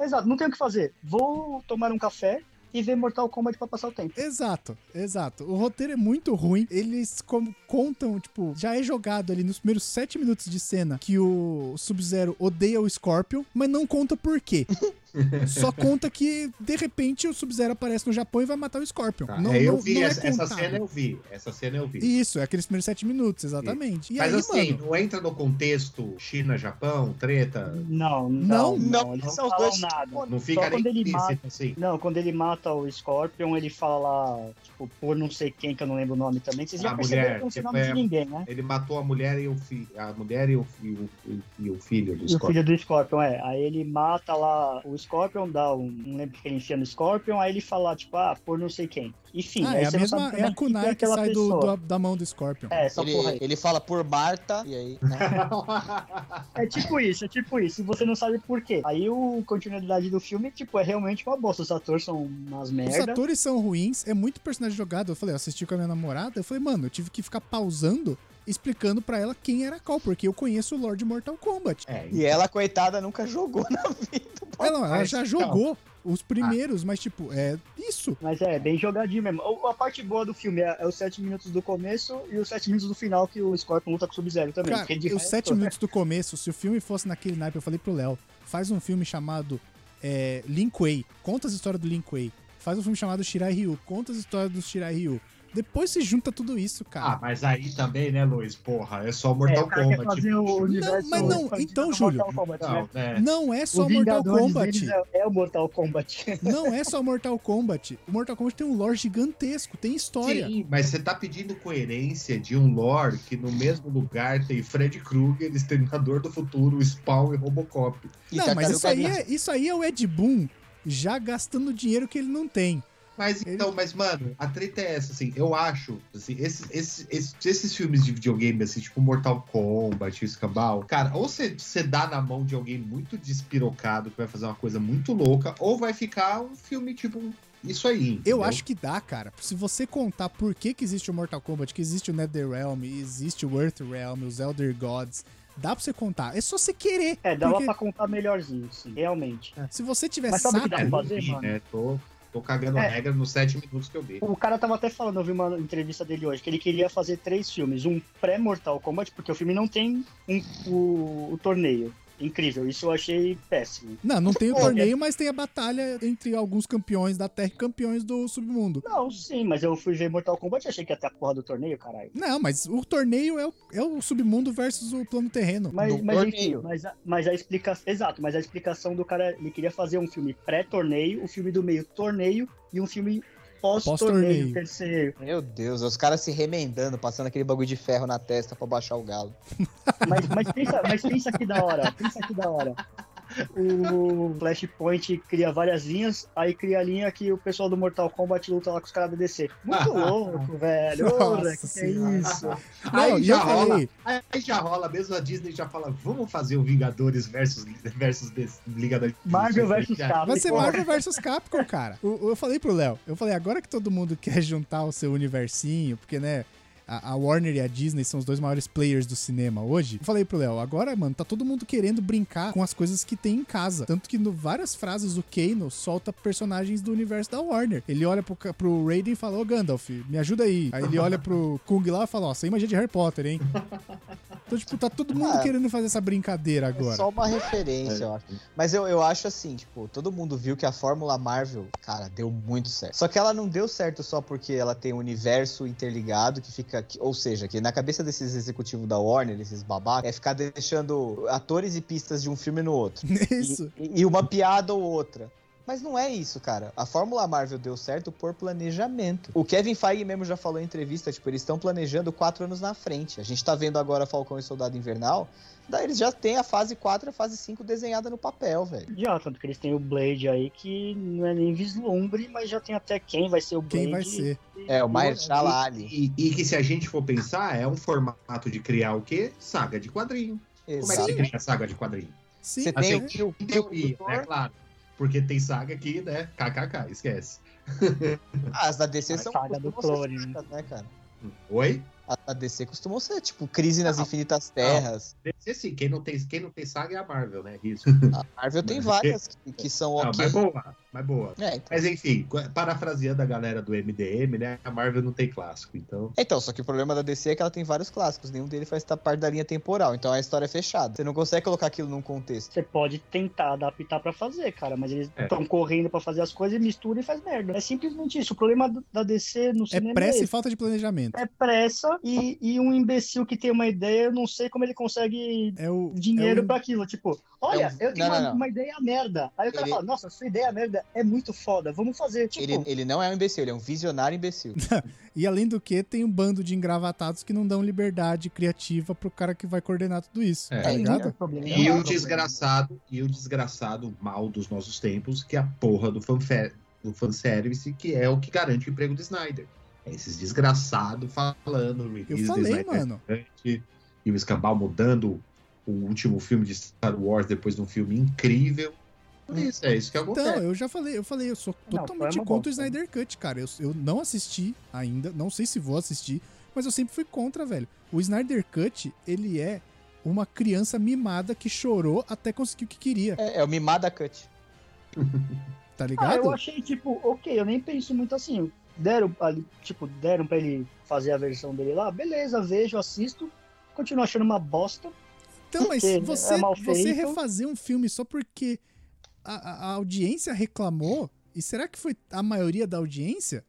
Exato, não tem o que fazer. Vou tomar um café, e ver Mortal Kombat pra passar o tempo. Exato, exato. O roteiro é muito ruim. Eles como, contam, tipo, já é jogado ali nos primeiros sete minutos de cena que o Sub-Zero odeia o Scorpion, mas não conta por quê. Só conta que, de repente, o Sub-Zero aparece no Japão e vai matar o Scorpion. Tá, Não, é, eu não- vi, não é essa, cena eu vi. Essa cena eu vi. Isso, é aqueles primeiros sete minutos, exatamente. E Mas aí, assim, mano, não entra no contexto China-Japão, treta. Não, Não, não, não, eles não são dois nada. Não fica Só nem quando ele mata. assim. Não, quando ele mata o Scorpion, ele fala lá, tipo, por não sei quem, que eu não lembro o nome também. Vocês já A perceberam mulher, que não sei o tipo, nome é- de ninguém, né? Ele matou a mulher e o filho. A mulher e o, e o, e o filho do E o Scorpion. filho do Scorpion, é. Aí ele mata lá o Scorpion, dá um. Não lembro o que ele enfia no Scorpion, aí ele fala, tipo, ah, por não sei quem. Enfim, ah, aí é a você não mesma, sabe é a kunai que aquela sai do, do- da mão do Scorpion. É, essa porra aí. Ele, ele fala por Marta, e aí. né? É tipo isso, é tipo isso. E você não sabe por quê. Aí o continuidade do filme, tipo, é realmente uma bosta. Os atores são umas Os merda. atores são ruins, é muito personagem jogado. Eu falei, eu assisti com a minha namorada, eu falei, mano, eu tive que ficar pausando, explicando pra ela quem era qual, porque eu conheço o Lord Mortal Kombat. É, E ela, coitada, nunca jogou na vida. Ela, ela mas, já jogou os primeiros, mas tipo, é isso. Mas é, bem jogadinho mesmo. A parte boa do filme é, é os sete minutos do começo e os sete minutos do final que o Scorpion luta com o Sub-Zero também. Cara, os resto- sete minutos do começo, se o filme fosse naquele naipe, eu falei pro Léo, faz um filme chamado é, Lin Kuei, conta as histórias do Lin Kuei. Faz um filme chamado Shirai Ryu, conta as histórias do Shirai Ryu. Depois se junta tudo isso, Ah, cara. mas aí também, né, Luiz? Porra, é só É, Mortal o quer Kombat. fazer o universo mas não, então, Júlio, Mortal Kombat? Não, né? Não é só o Mortal Kombat. é, é o Mortal Kombat. Não é só Mortal Kombat. O Mortal Kombat tem um lore gigantesco, tem história. Sim, mas você tá pedindo coerência de um lore que no mesmo lugar tem Fred Krueger, Exterminador do Futuro, Spawn e Robocop. E não, mas isso aí, é, isso aí é o Ed Boon já gastando dinheiro que ele não tem. Mas Ele- então, mas mano, a treta é essa, assim, eu acho, assim, esses, esses, esses, esses filmes de videogame, assim, tipo Mortal Kombat, Escambau, cara, ou você você dá na mão de alguém muito despirocado que vai fazer uma coisa muito louca, ou vai ficar um filme tipo isso aí. Eu entendeu? acho que dá, cara. Se você contar por que, que existe o Mortal Kombat, que existe o NetherRealm, existe o Earthrealm, os Elder Gods, dá pra você contar. É só você querer. É, dava porque pra contar melhorzinho, sim, realmente. Se você tiver Mas sabe o saco... que dá É, pra fazer, mano? né? Tô, tô cagando a É. regra nos sete minutos que eu dei. O cara tava até falando, eu vi uma entrevista dele hoje, que ele queria fazer três filmes. Um pré-Mortal Kombat, porque o filme não tem um- o, o torneio. Incrível, isso eu achei péssimo. Não, não tem o Pô, torneio, mas tem a batalha entre alguns campeões da Terra e campeões do submundo. Não, sim, mas eu fui ver Mortal Kombat e achei que ia ter a porra do torneio, caralho. Não, mas o torneio é o, é o submundo versus o plano terreno. Mas, mas enfim, torneio. mas a, mas a explicação. Exato, mas a explicação do cara, ele queria fazer um filme pré-torneio, um filme do meio torneio e um filme Pós-torneio. terceiro. Meu Deus, os caras se remendando, passando aquele bagulho de ferro na testa pra baixar o galo. Mas, mas, pensa, mas pensa que da hora, pensa que da hora. O Flashpoint cria várias linhas, aí cria a linha que o pessoal do Mortal Kombat luta lá com os caras da DC. Muito louco, velho. Nossa Porra, que é isso? Não, Aí já eu rola, falei, aí já rola, mesmo a Disney já fala, vamos fazer o Vingadores versus, versus Liga da Marvel versus Capcom. Vai ser Marvel vs Capcom, cara. O- Eu falei pro Léo, eu falei, agora que todo mundo quer juntar o seu universinho, porque, né, a, a Warner e a Disney são os dois maiores players do cinema hoje. Eu falei pro Léo, agora, mano, tá todo mundo querendo brincar com as coisas que tem em casa. Tanto que no várias frases o Kano solta personagens do universo da Warner. Ele olha pro, pro Raiden e fala, ô Gandalf, me ajuda aí. Aí ele olha pro Kung lá e fala, ó, você imagina de Harry Potter, hein? Então, tipo, tá todo mundo Ah, querendo fazer essa brincadeira É agora. só uma referência, eu acho. Mas eu, eu acho assim, tipo, todo mundo viu que a Fórmula Marvel, cara, deu muito certo. Só que ela não deu certo só porque ela tem um universo interligado que fica. Que- ou seja, que na cabeça desses executivos da Warner, esses babacas, é ficar deixando atores e pistas de um filme no outro. Isso. E, e uma piada ou outra. Mas não é isso, cara. A Fórmula Marvel deu certo por planejamento. O Kevin Feige mesmo já falou em entrevista, tipo, eles estão planejando quatro anos na frente. A gente tá vendo agora Falcão e Soldado Invernal, daí eles já têm a fase 4 e a fase 5 desenhada no papel, velho. Já, tanto que eles têm o Blade aí, que não é nem vislumbre, mas já tem até quem vai ser o Blade. Quem vai ser? É, o Mahershala Ali. E, e que se a gente for pensar, é um formato de criar o quê? Saga de quadrinho. Como é que você Exato. cria saga de quadrinho? Sim, Você Assim, tem o Kill Em Kill teoria, né? Claro. Porque tem saga aqui, né? KKK, esquece. Ah, as da DC A são saga do fracas, né, cara? Oi? A, DC costumou ser, tipo, crise nas Não, infinitas terras. DC, sim, quem não, tem, quem não tem saga é a Marvel, né? Isso. A Marvel tem várias que, que são Não, ok. mas boa, mas boa. É, então. Mas enfim, parafraseando a galera do MDM, né? A Marvel não tem clássico, então. Então, só que o problema da DC é que ela tem vários clássicos, nenhum deles faz parte da linha temporal, então a história é fechada. Você não consegue colocar aquilo num contexto. Você pode tentar adaptar pra fazer, cara, mas eles É. estão correndo pra fazer as coisas e mistura e faz merda. É simplesmente isso. O problema da DC no É cinema pressa é e falta de planejamento. É pressa e, e um imbecil que tem uma ideia, eu não sei como ele consegue É o. dinheiro é o- pra aquilo. Tipo, olha, É o- eu tenho não, uma, não, não. uma ideia merda. Aí o cara Ele- fala, nossa, sua ideia merda é muito foda, vamos fazer. Tipo, Ele, ele não é um imbecil, ele é um visionário imbecil. E além do que, tem um bando de engravatados que não dão liberdade criativa pro cara que vai coordenar tudo isso. É. Tá ligado? problema. E é o desgraçado, e o desgraçado mal dos nossos tempos, que é a porra do, fanfe- do fanservice, que é o que garante o emprego do Snyder. É esses desgraçados falando, Eu falei, mano. E o escambau mudando o último filme de Star Wars depois de um filme incrível. Isso, é isso que Então, acontece. eu já falei, eu falei, eu sou Não, totalmente uma contra o. Snyder Cut, cara. Eu, eu não assisti ainda, não sei se vou assistir, mas eu sempre fui contra, velho. O Snyder Cut, ele é uma criança mimada que chorou até conseguir o que queria, É, é o Mimada Cut. tá Ah, ligado? eu achei, tipo, ok, eu nem penso muito assim. Deram, ali, tipo, deram pra ele fazer a versão dele lá, beleza, vejo, assisto, continuo achando uma bosta. Então, mas você, é você refazer um filme só porque a, a- audiência reclamou, e será que foi a maioria da audiência?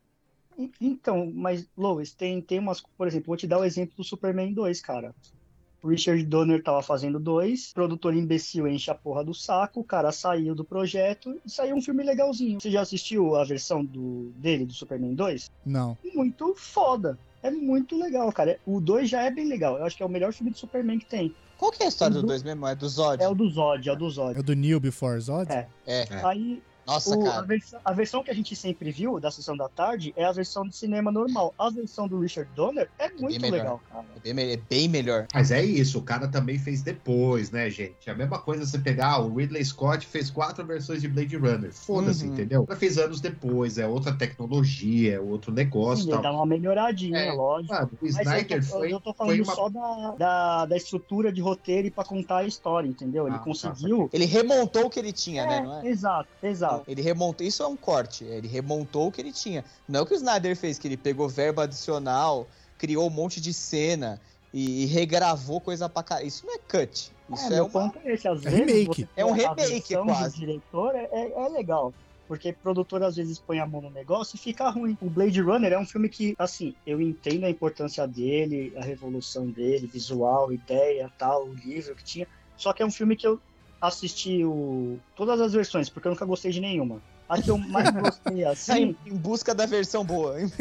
Então, mas, Lois, tem, tem umas. Por exemplo, vou te dar o exemplo do Superman 2, cara. O Richard Donner tava fazendo dois, produtor imbecil enche a porra do saco, o cara saiu do projeto e saiu um filme legalzinho. Você já assistiu a versão do, dele, do Superman 2? Não. Muito foda. É muito legal, cara. O 2 já é bem legal. Eu acho que é o melhor filme do Superman que tem. Qual que é a história do Uhum. 2 mesmo? É do Zod? É o do Zod, é o do Zod. É o do New Before Zod? É. É. É. Aí, Nossa, o- a, cara. versão, a versão que a gente sempre viu da sessão da tarde é a versão de cinema normal. A versão do Richard Donner é muito melhor. legal, cara. É bem, é bem melhor. Mas é isso, o cara também fez depois, né, gente? É a mesma coisa você pegar, ah, o Ridley Scott fez quatro versões de Blade Runner. Foda-se, Uhum. entendeu? Ela fez anos depois, é outra tecnologia, é outro negócio Sim, tal. dá uma melhoradinha, É, lógico. Mano, o Mas eu Snyder tô, foi, eu tô falando uma. só da, da, da estrutura de roteiro e pra contar a história, entendeu? Ele Ah, tá, conseguiu. Ele remontou o que ele tinha, né? Não É, é? exato, Ele remontou. Isso é um corte. Ele remontou o que ele tinha. Não é o que o Snyder fez, que ele pegou verba adicional, criou um monte de cena e, e regravou coisa pra caralho. Isso não é cut. Isso é, é, meu uma. ponto é esse. Às É vezes remake. É um a remake, versão quase. do diretor é, é, é legal. Porque produtor às vezes põe a mão no negócio e fica ruim. O Blade Runner é um filme que, assim, eu entendo a importância dele, a revolução dele, visual, ideia, tal, o livro que tinha. Só que é um filme que eu assisti o... todas as versões, porque eu nunca gostei de nenhuma. A que eu mais gostei, assim, em, em busca da versão boa. hein?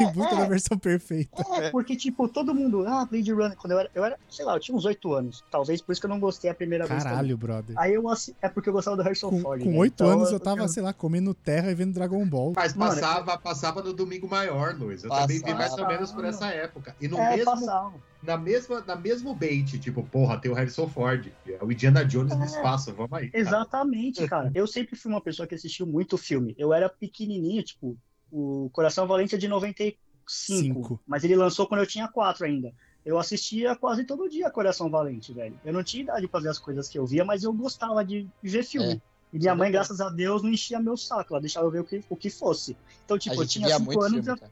em busca da versão perfeita. É, porque, tipo, todo mundo, ah, Blade Runner, quando eu era, eu era, sei lá, eu tinha uns oito anos. Talvez por isso que eu não gostei a primeira vez. também. Caralho, brother. Aí eu assi... é porque eu gostava do Harrison Com Ford. com né? oito Então, anos eu tava, sei lá, comendo terra e vendo Dragon Ball. Mas Mano, passava, passava no Domingo Maior, Luiz. Eu também vi mais ou Passava. menos por essa época. E no É, mesmo, passava. Na, mesma, na mesmo bait, tipo, porra, tem o Harrison Ford. É o Indiana Jones no É. espaço, vamos aí. cara. Exatamente, cara. Eu sempre fui uma pessoa que assistiu muito filme. Eu era pequenininho, tipo, o Coração Valente é de 95, Cinco. mas ele lançou quando eu tinha 4 ainda. Eu assistia quase todo dia Coração Valente, velho. Eu não tinha idade pra fazer as coisas que eu via, mas eu gostava de ver filme. É. E minha mãe, graças a Deus, não enchia meu saco. Ela deixava eu ver o que, o que fosse. Então, tipo, eu tinha via 5 muito anos, filme, eu,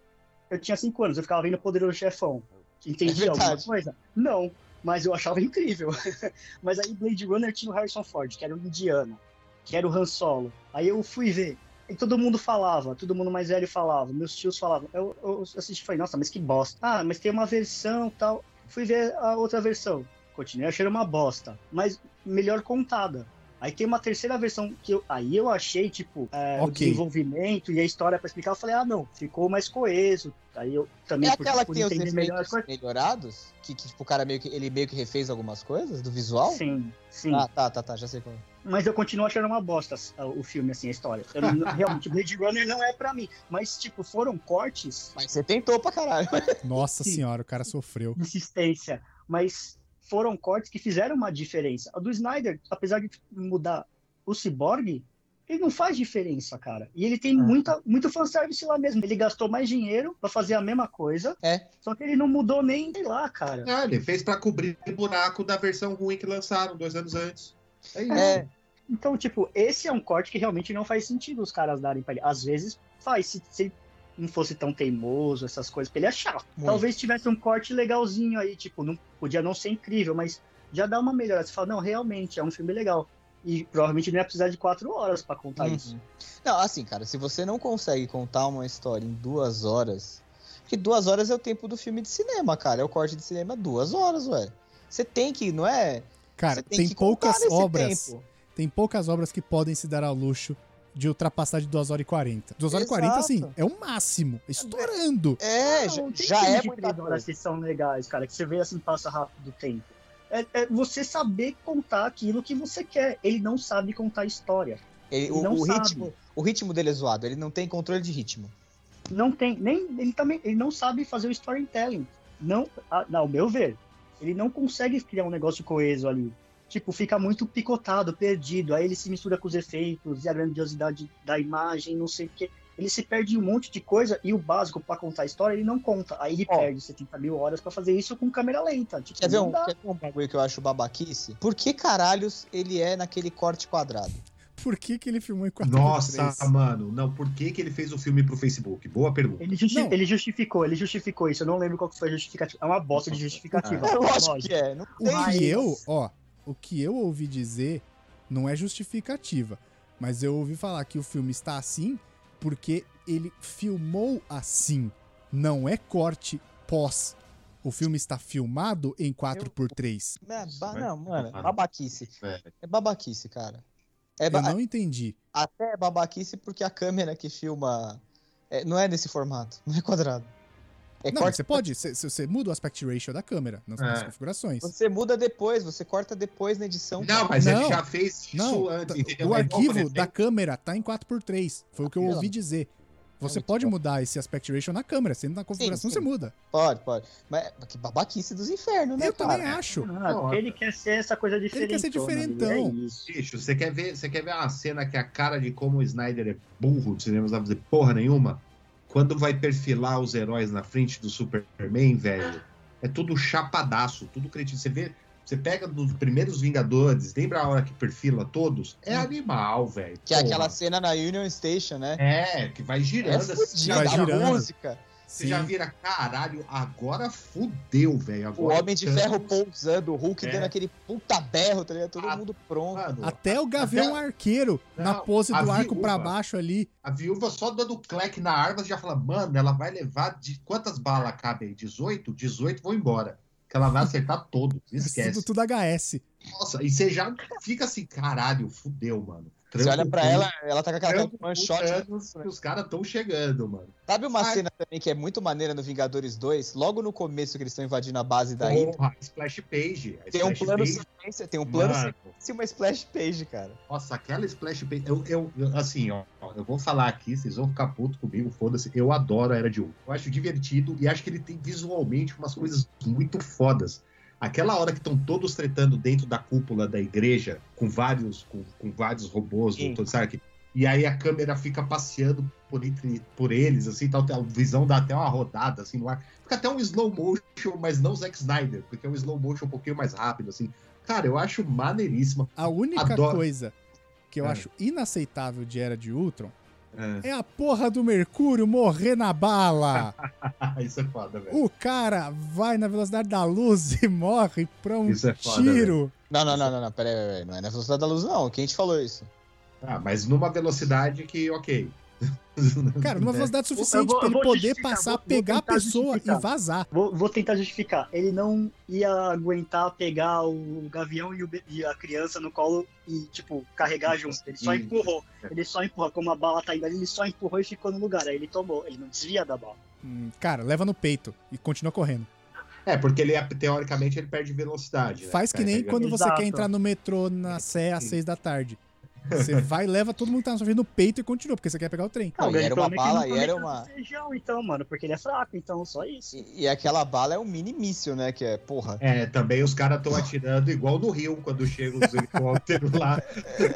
eu tinha 5 anos, eu ficava vendo Poderoso Chefão. Entendia É alguma coisa? Não, mas eu achava incrível. mas aí Blade Runner tinha o Harrison Ford, que era o indiano, que era o Han Solo. Aí eu fui ver. E todo mundo falava, todo mundo mais velho falava, meus tios falavam. Eu, eu assisti e falei, nossa, mas que bosta. Ah, mas tem uma versão tal. Fui ver a outra versão. Continuei achando uma bosta, mas melhor contada. Aí tem uma terceira versão que eu, aí eu achei, tipo, é, o Ok. desenvolvimento e a história pra explicar. Eu falei, ah, não, ficou mais coeso. Aí eu também É aquela que tem os entender melhor as efeitos coisas. melhorados? Que, que, tipo, o cara meio que. Ele meio que refez algumas coisas do visual? Sim, sim. Ah, tá, tá, tá, já sei qual. é. Mas eu continuo achando uma bosta uh, o filme, assim, a história. Eu não- realmente, Blade Runner não é pra mim. Mas, tipo, foram cortes Mas você tentou pra caralho. Nossa Sim. senhora, o cara sofreu. insistência. Mas foram cortes que fizeram uma diferença. A do Snyder, apesar de mudar o Cyborg, ele não faz diferença, cara. E ele tem Ah. muita, muito fanservice lá mesmo. Ele gastou mais dinheiro pra fazer a mesma coisa, É. só que ele não mudou nem, sei lá, cara. Ah, ele fez pra cobrir o buraco da versão ruim que lançaram dois anos antes. É isso. É, Então, tipo, esse é um corte que realmente não faz sentido os caras darem pra ele. Às vezes faz, se, se não fosse tão teimoso, essas coisas, porque ele é chato. Muito. Talvez tivesse um corte legalzinho aí, tipo, não podia não ser incrível, mas já dá uma melhorada. Você fala, não, realmente, é um filme legal. E provavelmente não ia precisar de quatro horas pra contar Uhum. isso. Não, assim, cara, se você não consegue contar uma história em duas horas. Porque duas horas é o tempo do filme de cinema, cara. É o corte de cinema duas horas, ué. Você tem que, não é? Cara, tem, contar poucas obras. tempo. Tem poucas obras que podem se dar ao luxo de ultrapassar de 2 horas e 40. 2 horas e 40, Exato. assim, é o máximo. Estourando. É, Não, já, já é muita três horas coisa. que são legais, cara, que você vê assim, passa rápido o tempo. É, é você saber contar aquilo que você quer. Ele não sabe contar história. Ele- Ele o, não o sabe. ritmo, o ritmo dele é zoado, ele não tem controle de ritmo. Não tem, nem ele também, ele não sabe fazer o storytelling. Não, a- ao meu ver, ele não consegue criar um negócio coeso ali. Tipo, fica muito picotado, perdido. Aí ele se mistura com os efeitos e a grandiosidade da imagem, não sei o quê. Ele se perde um monte de coisa e o básico pra contar a história ele não conta. Aí ele Ó. perde 70 mil horas pra fazer isso com câmera lenta. Tipo, Quer ver, um, dá. quer ver um bagulho que eu acho babaquice? Por que caralhos ele é naquele corte quadrado? Por que, que ele filmou em 4 Nossa, mano. Não, por que, que ele fez o filme pro Facebook? Boa pergunta. Ele, justi- Não. ele justificou, ele justificou isso. Eu não lembro qual que foi a justificativa. É uma bosta de justificativa. É lógico Lógico. que é. Não O tem. Mas- que eu, ó, o que eu ouvi dizer não é justificativa, mas eu ouvi falar que o filme está assim porque ele filmou assim, não é corte pós. O filme está filmado em 4x3. É, ba- Vai- não, mano, Mano. babaquice. Velho. É babaquice, cara. É Eu ba- não entendi. Até é babaquice porque a câmera que filma é, não é nesse formato, não é quadrado. É Não, corte- você pode, você, você muda o aspect ratio da câmera nas, nas É. configurações. Você muda depois, você corta depois na edição. Não, mas Não. ele já fez isso Não, antes. tá- entendeu? o É arquivo da câmera tá em 4x3. Foi o que eu ouvi dizer. Você muito pode bom. mudar esse aspect ratio na câmera, sendo na configuração sim. você muda. Pode, pode. Mas que babaquice dos infernos, né, Eu cara? também acho. Ah, Não, ele quer ser essa coisa diferente. quer ser diferentão. É isso. Bicho, você quer ver, você quer ver uma cena que é a cara de como o Snyder é burro, de cinema não vai fazer porra nenhuma? Quando vai perfilar os heróis na frente do Superman, velho, é tudo chapadaço, tudo cretino. Você vê, você pega dos primeiros Vingadores, lembra a hora que perfila todos? É Hum. animal, velho. Que é aquela cena na Union Station, né? É, que vai É girando assim. fudida, vai a girando. música. Você já vira, caralho, agora fudeu, velho. O Homem de Ferro pousando, o Hulk É. dando aquele puta berro, tá ligado? Todo Ah, mundo pronto. Mano, Até o Gavião Arqueiro, na Não, pose a do arco viúva. pra baixo ali. A viúva só dando cleque na arma, você já fala, mano, ela vai levar de quantas balas cabe aí? 18? 18 vão embora. Que ela vai acertar todos. Esquece. Tudo, tudo HS. Nossa, e você já fica assim, caralho, fudeu, mano. Você olha pra ela, ela tá com aquela trampo de que os caras estão chegando, mano. Sabe uma Ai. cena também que é muito maneira no Vingadores 2? Logo no começo que eles estão invadindo a base da Hydra, Porra, splash page. Tem um plano page, sequência, tem um plano mano, sequência e uma splash page, cara. Nossa, aquela splash page. Eu, eu, assim, ó, eu vou falar aqui, vocês vão ficar puto comigo, foda-se. Eu adoro a Era de Ultron. Eu acho divertido e acho que ele tem visualmente umas coisas muito fodas. Aquela hora que estão todos tretando dentro da cúpula da igreja, com vários, com, com vários robôs, Sim. do Tony Stark, e aí a câmera fica passeando por, entre, por eles, assim, tal, a visão dá até uma rodada, assim, no ar. Fica até um slow motion, mas não Zack Snyder, porque é um slow motion um pouquinho mais rápido, assim. Cara, eu acho maneiríssimo. A única Adoro. coisa que eu É. acho inaceitável de Era de Ultron É. é a porra do Mercúrio morrer na bala. Isso é foda, velho. o cara vai na velocidade da luz e morre pra um Isso é foda, tiro. Não, não, não, não, não, peraí, peraí, não é na velocidade da luz, não. Quem te falou isso? Ah, mas numa velocidade que, ok. Cara, numa Né? velocidade suficiente vou- pra eu ele vou poder passar, vou- vou pegar a tentar pessoa justificar. e vazar. Vou, vou tentar justificar. Ele não ia aguentar pegar o gavião e, o e a criança no colo e, tipo, carregar junto. Ele só empurrou. Ele só empurrou. Como a bala tá indo ali, ele só empurrou e ficou no lugar. Aí ele tomou. Ele não desvia da bala. Hum, Cara, leva no peito e continua correndo. É, porque ele, teoricamente, ele perde velocidade. né? Faz que nem quando você Exato. quer entrar no metrô na Sé às seis da tarde. Você vai, leva todo mundo que tá na sua frente no peito e continua, porque você quer pegar o trem. Não, e era uma bala, e era uma- Feijão, então, mano, porque ele é fraco, então só isso. E, e aquela bala é um mini míssil, né? Que é, porra. É, também os caras estão atirando igual no Rio, quando chegam os helicópteros lá.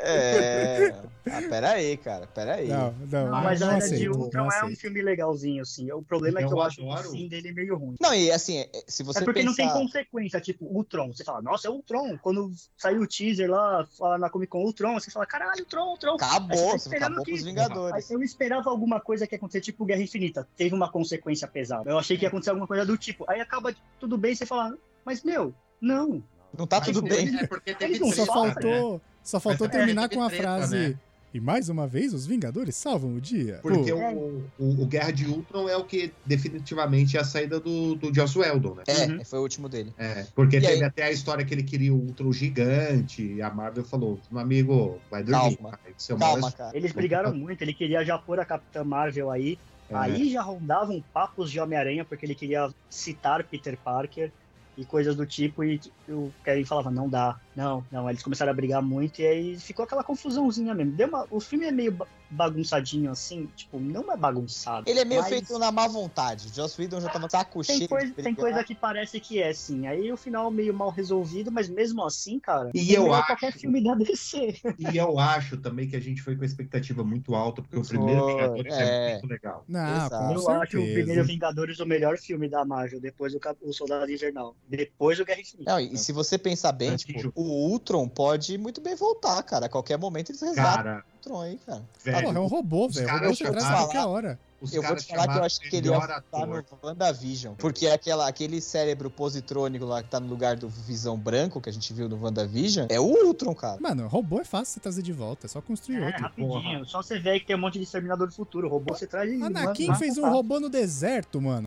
É. Ah, pera aí, cara, pera aí. Não, não, Não, mas a Era de Ultron é um filme legalzinho, assim. O problema é que Eu eu acho adoro. o fim dele meio ruim. Não, e assim, é- se você é porque não tem pensar... consequência, tipo, Ultron. Você fala, nossa, é Ultron. Quando saiu o teaser lá, fala na Comic Con Ultron, você fala, caralho, Acabou, você tá esperando acabou que- com os Aí Vingadores. eu esperava alguma coisa que ia acontecer, tipo Guerra Infinita. Teve uma consequência pesada. Eu achei que ia acontecer alguma coisa do tipo. Aí acaba tudo bem, você fala, mas meu, não. Não tá Mas tudo bem. É porque teve Eles não Só treta, né? faltou, só faltou É, terminar com a treta, frase. né? E mais uma vez, os Vingadores salvam o dia. Porque o, o, o Guerra de Ultron é o que definitivamente é a saída do, do Joss Whedon, né? É, Uhum. foi o último dele. É, porque E teve aí? até a história que ele queria o Ultron gigante, e a Marvel falou, meu amigo, vai dormir. Calma. pai, seu Calma, é- cara. Eles brigaram muito, ele queria já pôr a Capitã Marvel aí. É. Aí já rondavam papos de Homem-Aranha, porque ele queria citar Peter Parker e coisas do tipo, e o Kevin falava, não dá, não, não. Eles começaram a brigar muito, e aí ficou aquela confusãozinha mesmo. Deu uma, o filme é meio bagunçadinho assim, tipo, não é bagunçado. Ele é meio mas feito na má vontade. Joss Whedon já tava saco Tem cheio. coisa, tem coisa que parece que é, sim. Aí o final meio mal resolvido, mas mesmo assim, cara, E eu acho- qualquer filme da DC. E eu acho também que a gente foi com a expectativa muito alta, porque o primeiro Foi, Vingadores é. é. muito legal. não, Eu certeza. acho o primeiro Vingadores o melhor filme da Marvel, depois o, Cap- o Soldado Invernal, depois o Guerra Infinita. Não, e se você pensar bem, É, tipo, o Ultron pode muito bem voltar, cara. A qualquer momento eles resgatam Cara, o Ultron aí, cara. velho, Porra, é um robô, os velho. Robô a qualquer hora. os eu vou te falar que eu acho que ele ia voltar no. WandaVision. Porque aquela, aquele cérebro positrônico lá que tá no lugar do Visão Branco, que a gente viu no WandaVision, é o Ultron, cara. Mano, robô é fácil você trazer de volta, é só construir É, outro. rapidinho. porra. Só você vê aí que tem um monte de Exterminador do Futuro. O robô você traz. Anakin manda- fez um robô no deserto, mano.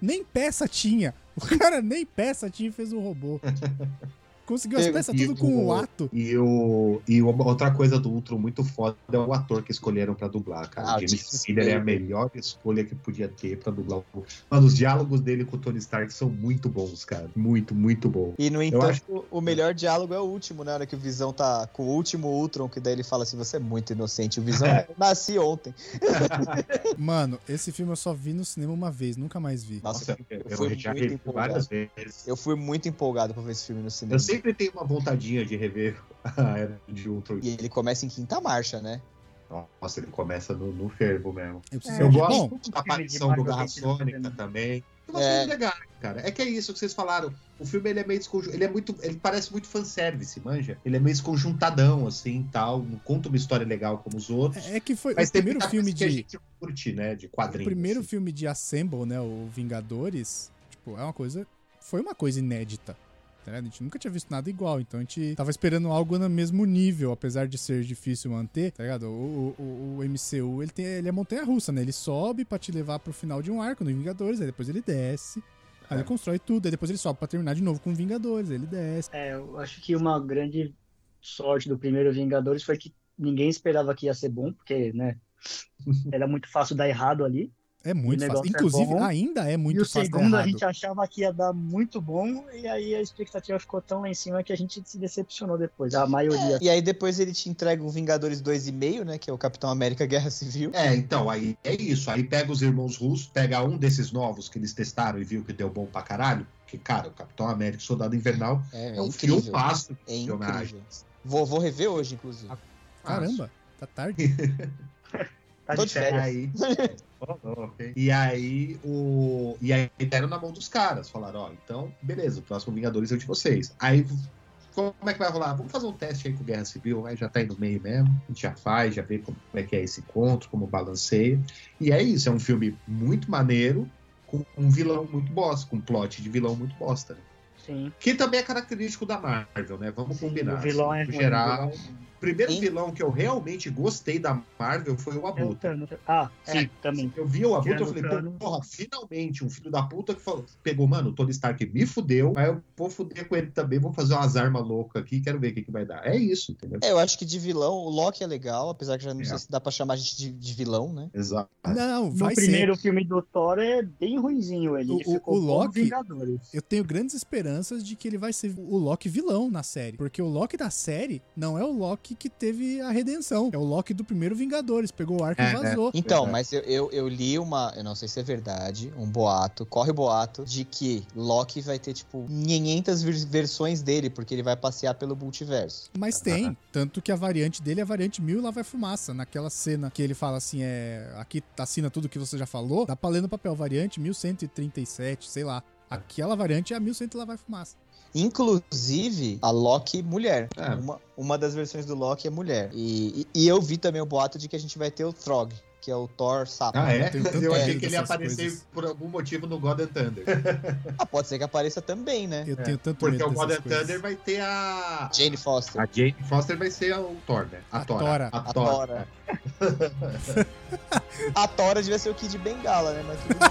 nem peça tinha. O cara nem peça tinha e fez um robô. Conseguiu as Pego peças e tudo com o o- ato. E, o, e outra coisa do Ultron muito foda é o ator que escolheram pra dublar, cara. Ah, James Spader é a melhor escolha que podia ter pra dublar o Mano, os diálogos dele com o Tony Stark são muito bons, cara. Muito, muito bom. E no entanto, acho- o melhor diálogo é o último, né? Na hora que o Visão tá com o último Ultron, que daí ele fala assim: você é muito inocente. O Visão, eu nasci ontem. Mano, esse filme eu só vi no cinema uma vez, nunca mais vi. Nossa, Nossa, eu, eu, eu fui muito empolgado. várias vezes. Eu fui muito empolgado pra ver esse filme no cinema. Eu sempre tenho uma vontadinha de rever a Era de Ultron. E ele começa em quinta marcha, né? Nossa, ele começa no, no fervo mesmo. Eu É, Eu gosto Bom, da de aparição do Garra Sônica tem. também. Umas É. coisas legais, cara. É que é isso que vocês falaram. O filme ele é meio ele é muito, ele parece muito fanservice, manja. Ele é meio desconjuntadão assim, tal, não conta uma história legal como os outros. é que foi Mas o tem primeiro filme coisa que a de. gente curte, né, de O quadrinhos. primeiro assim. filme de Assemble, né? O Vingadores, tipo, é uma coisa. Foi uma coisa inédita. Tá ligado? A gente nunca tinha visto nada igual, então a gente tava esperando algo no mesmo nível, apesar de ser difícil manter, tá ligado? O, o, o MCU, ele, tem, ele é montanha-russa, né? Ele sobe pra te levar pro final de um arco no Vingadores, aí depois ele desce, aí É. ele constrói tudo, aí depois ele sobe pra terminar de novo com Vingadores, aí ele desce. É, eu acho que uma grande sorte do primeiro Vingadores foi que ninguém esperava que ia ser bom, porque, né, era muito fácil dar errado ali. É muito O fácil. é Inclusive, bom. ainda é muito e o fácil segundo a gente achava que ia dar muito bom, e aí a expectativa ficou tão lá em cima que a gente se decepcionou depois. A maioria. E aí depois ele te entrega um Vingadores 2,5, né? Que é o Capitão América Guerra Civil. É, então, aí é isso. Aí pega os irmãos russos, pega um desses novos que eles testaram e viu que deu bom pra caralho. Que, cara, o Capitão América e o Soldado Invernal É, é, um incrível. filme fácil É de incrível. Vou, vou rever hoje, inclusive. Caramba, tá tarde. Tá de de férias. Aí, e aí o e aí deram na mão dos caras, falaram, ó, então, beleza, o próximo Vingadores é o de vocês. Aí como é que vai rolar? Vamos fazer um teste aí com Guerra Civil, aí já tá aí no meio mesmo, a gente já faz, já vê como é que é esse encontro, como balanceia. E é isso, é um filme muito maneiro, com um vilão muito bosta, com um plot de vilão muito bosta. Né? Sim. Que também é característico da Marvel, né? Vamos Sim, combinar. o vilão assim, é no ruim, geral. vilão primeiro Sim. vilão que eu realmente gostei da Marvel foi o é Abutre. Thanos. Ah, sim, É, também. Eu vi o Abutre, eu falei, Thanos. porra, finalmente um filho da puta que falou- pegou, mano, o Tony Stark me fudeu, aí eu vou fuder com ele também, vou fazer umas armas loucas aqui, quero ver o que, que vai dar. É isso, entendeu? É, eu acho que de vilão, o Loki é legal, apesar que já não É. sei se dá pra chamar a gente de, de vilão, né? Exato. Não, No vai ser. primeiro filme do Thor é bem ruinzinho ele. O- ele o- ficou o bom Loki- Vingadores. Eu tenho grandes esperanças de que ele vai ser o Loki vilão na série. Porque o Loki da série não é o Loki Loki que teve a redenção. É o Loki do primeiro Vingadores. Pegou o arco É, e vazou. Então, Verdade. mas eu, eu, eu li uma. Eu não sei se é verdade, um boato. Corre o boato de que Loki vai ter, tipo, 500 vers- versões dele, porque ele vai passear pelo multiverso. Mas tem. Tanto que a variante dele é a variante mil e lá vai fumaça. Naquela cena que ele fala assim: é. Aqui assina tudo que você já falou. Dá pra ler no papel. Variante 1137, sei lá. Aquela variante é a 1100 e lá vai fumaça. Inclusive, a Loki mulher. É. Uma, uma das versões do Loki é mulher. E, e, e eu vi também o boato de que a gente vai ter o Throg, que é o Thor sapo. Ah, é? Eu achei que ele ia aparecer coisas. por algum motivo no God and Thunder. Ah, pode ser que apareça também, né? Eu É, tenho tanto Porque medo o God and coisas. Thunder vai ter a. Jane Foster. A Jane Foster vai ser o Thor, né? A Tora. Tora. A A. Tora. A Tora devia ser o Kid Bengala, né? Mas tudo bem.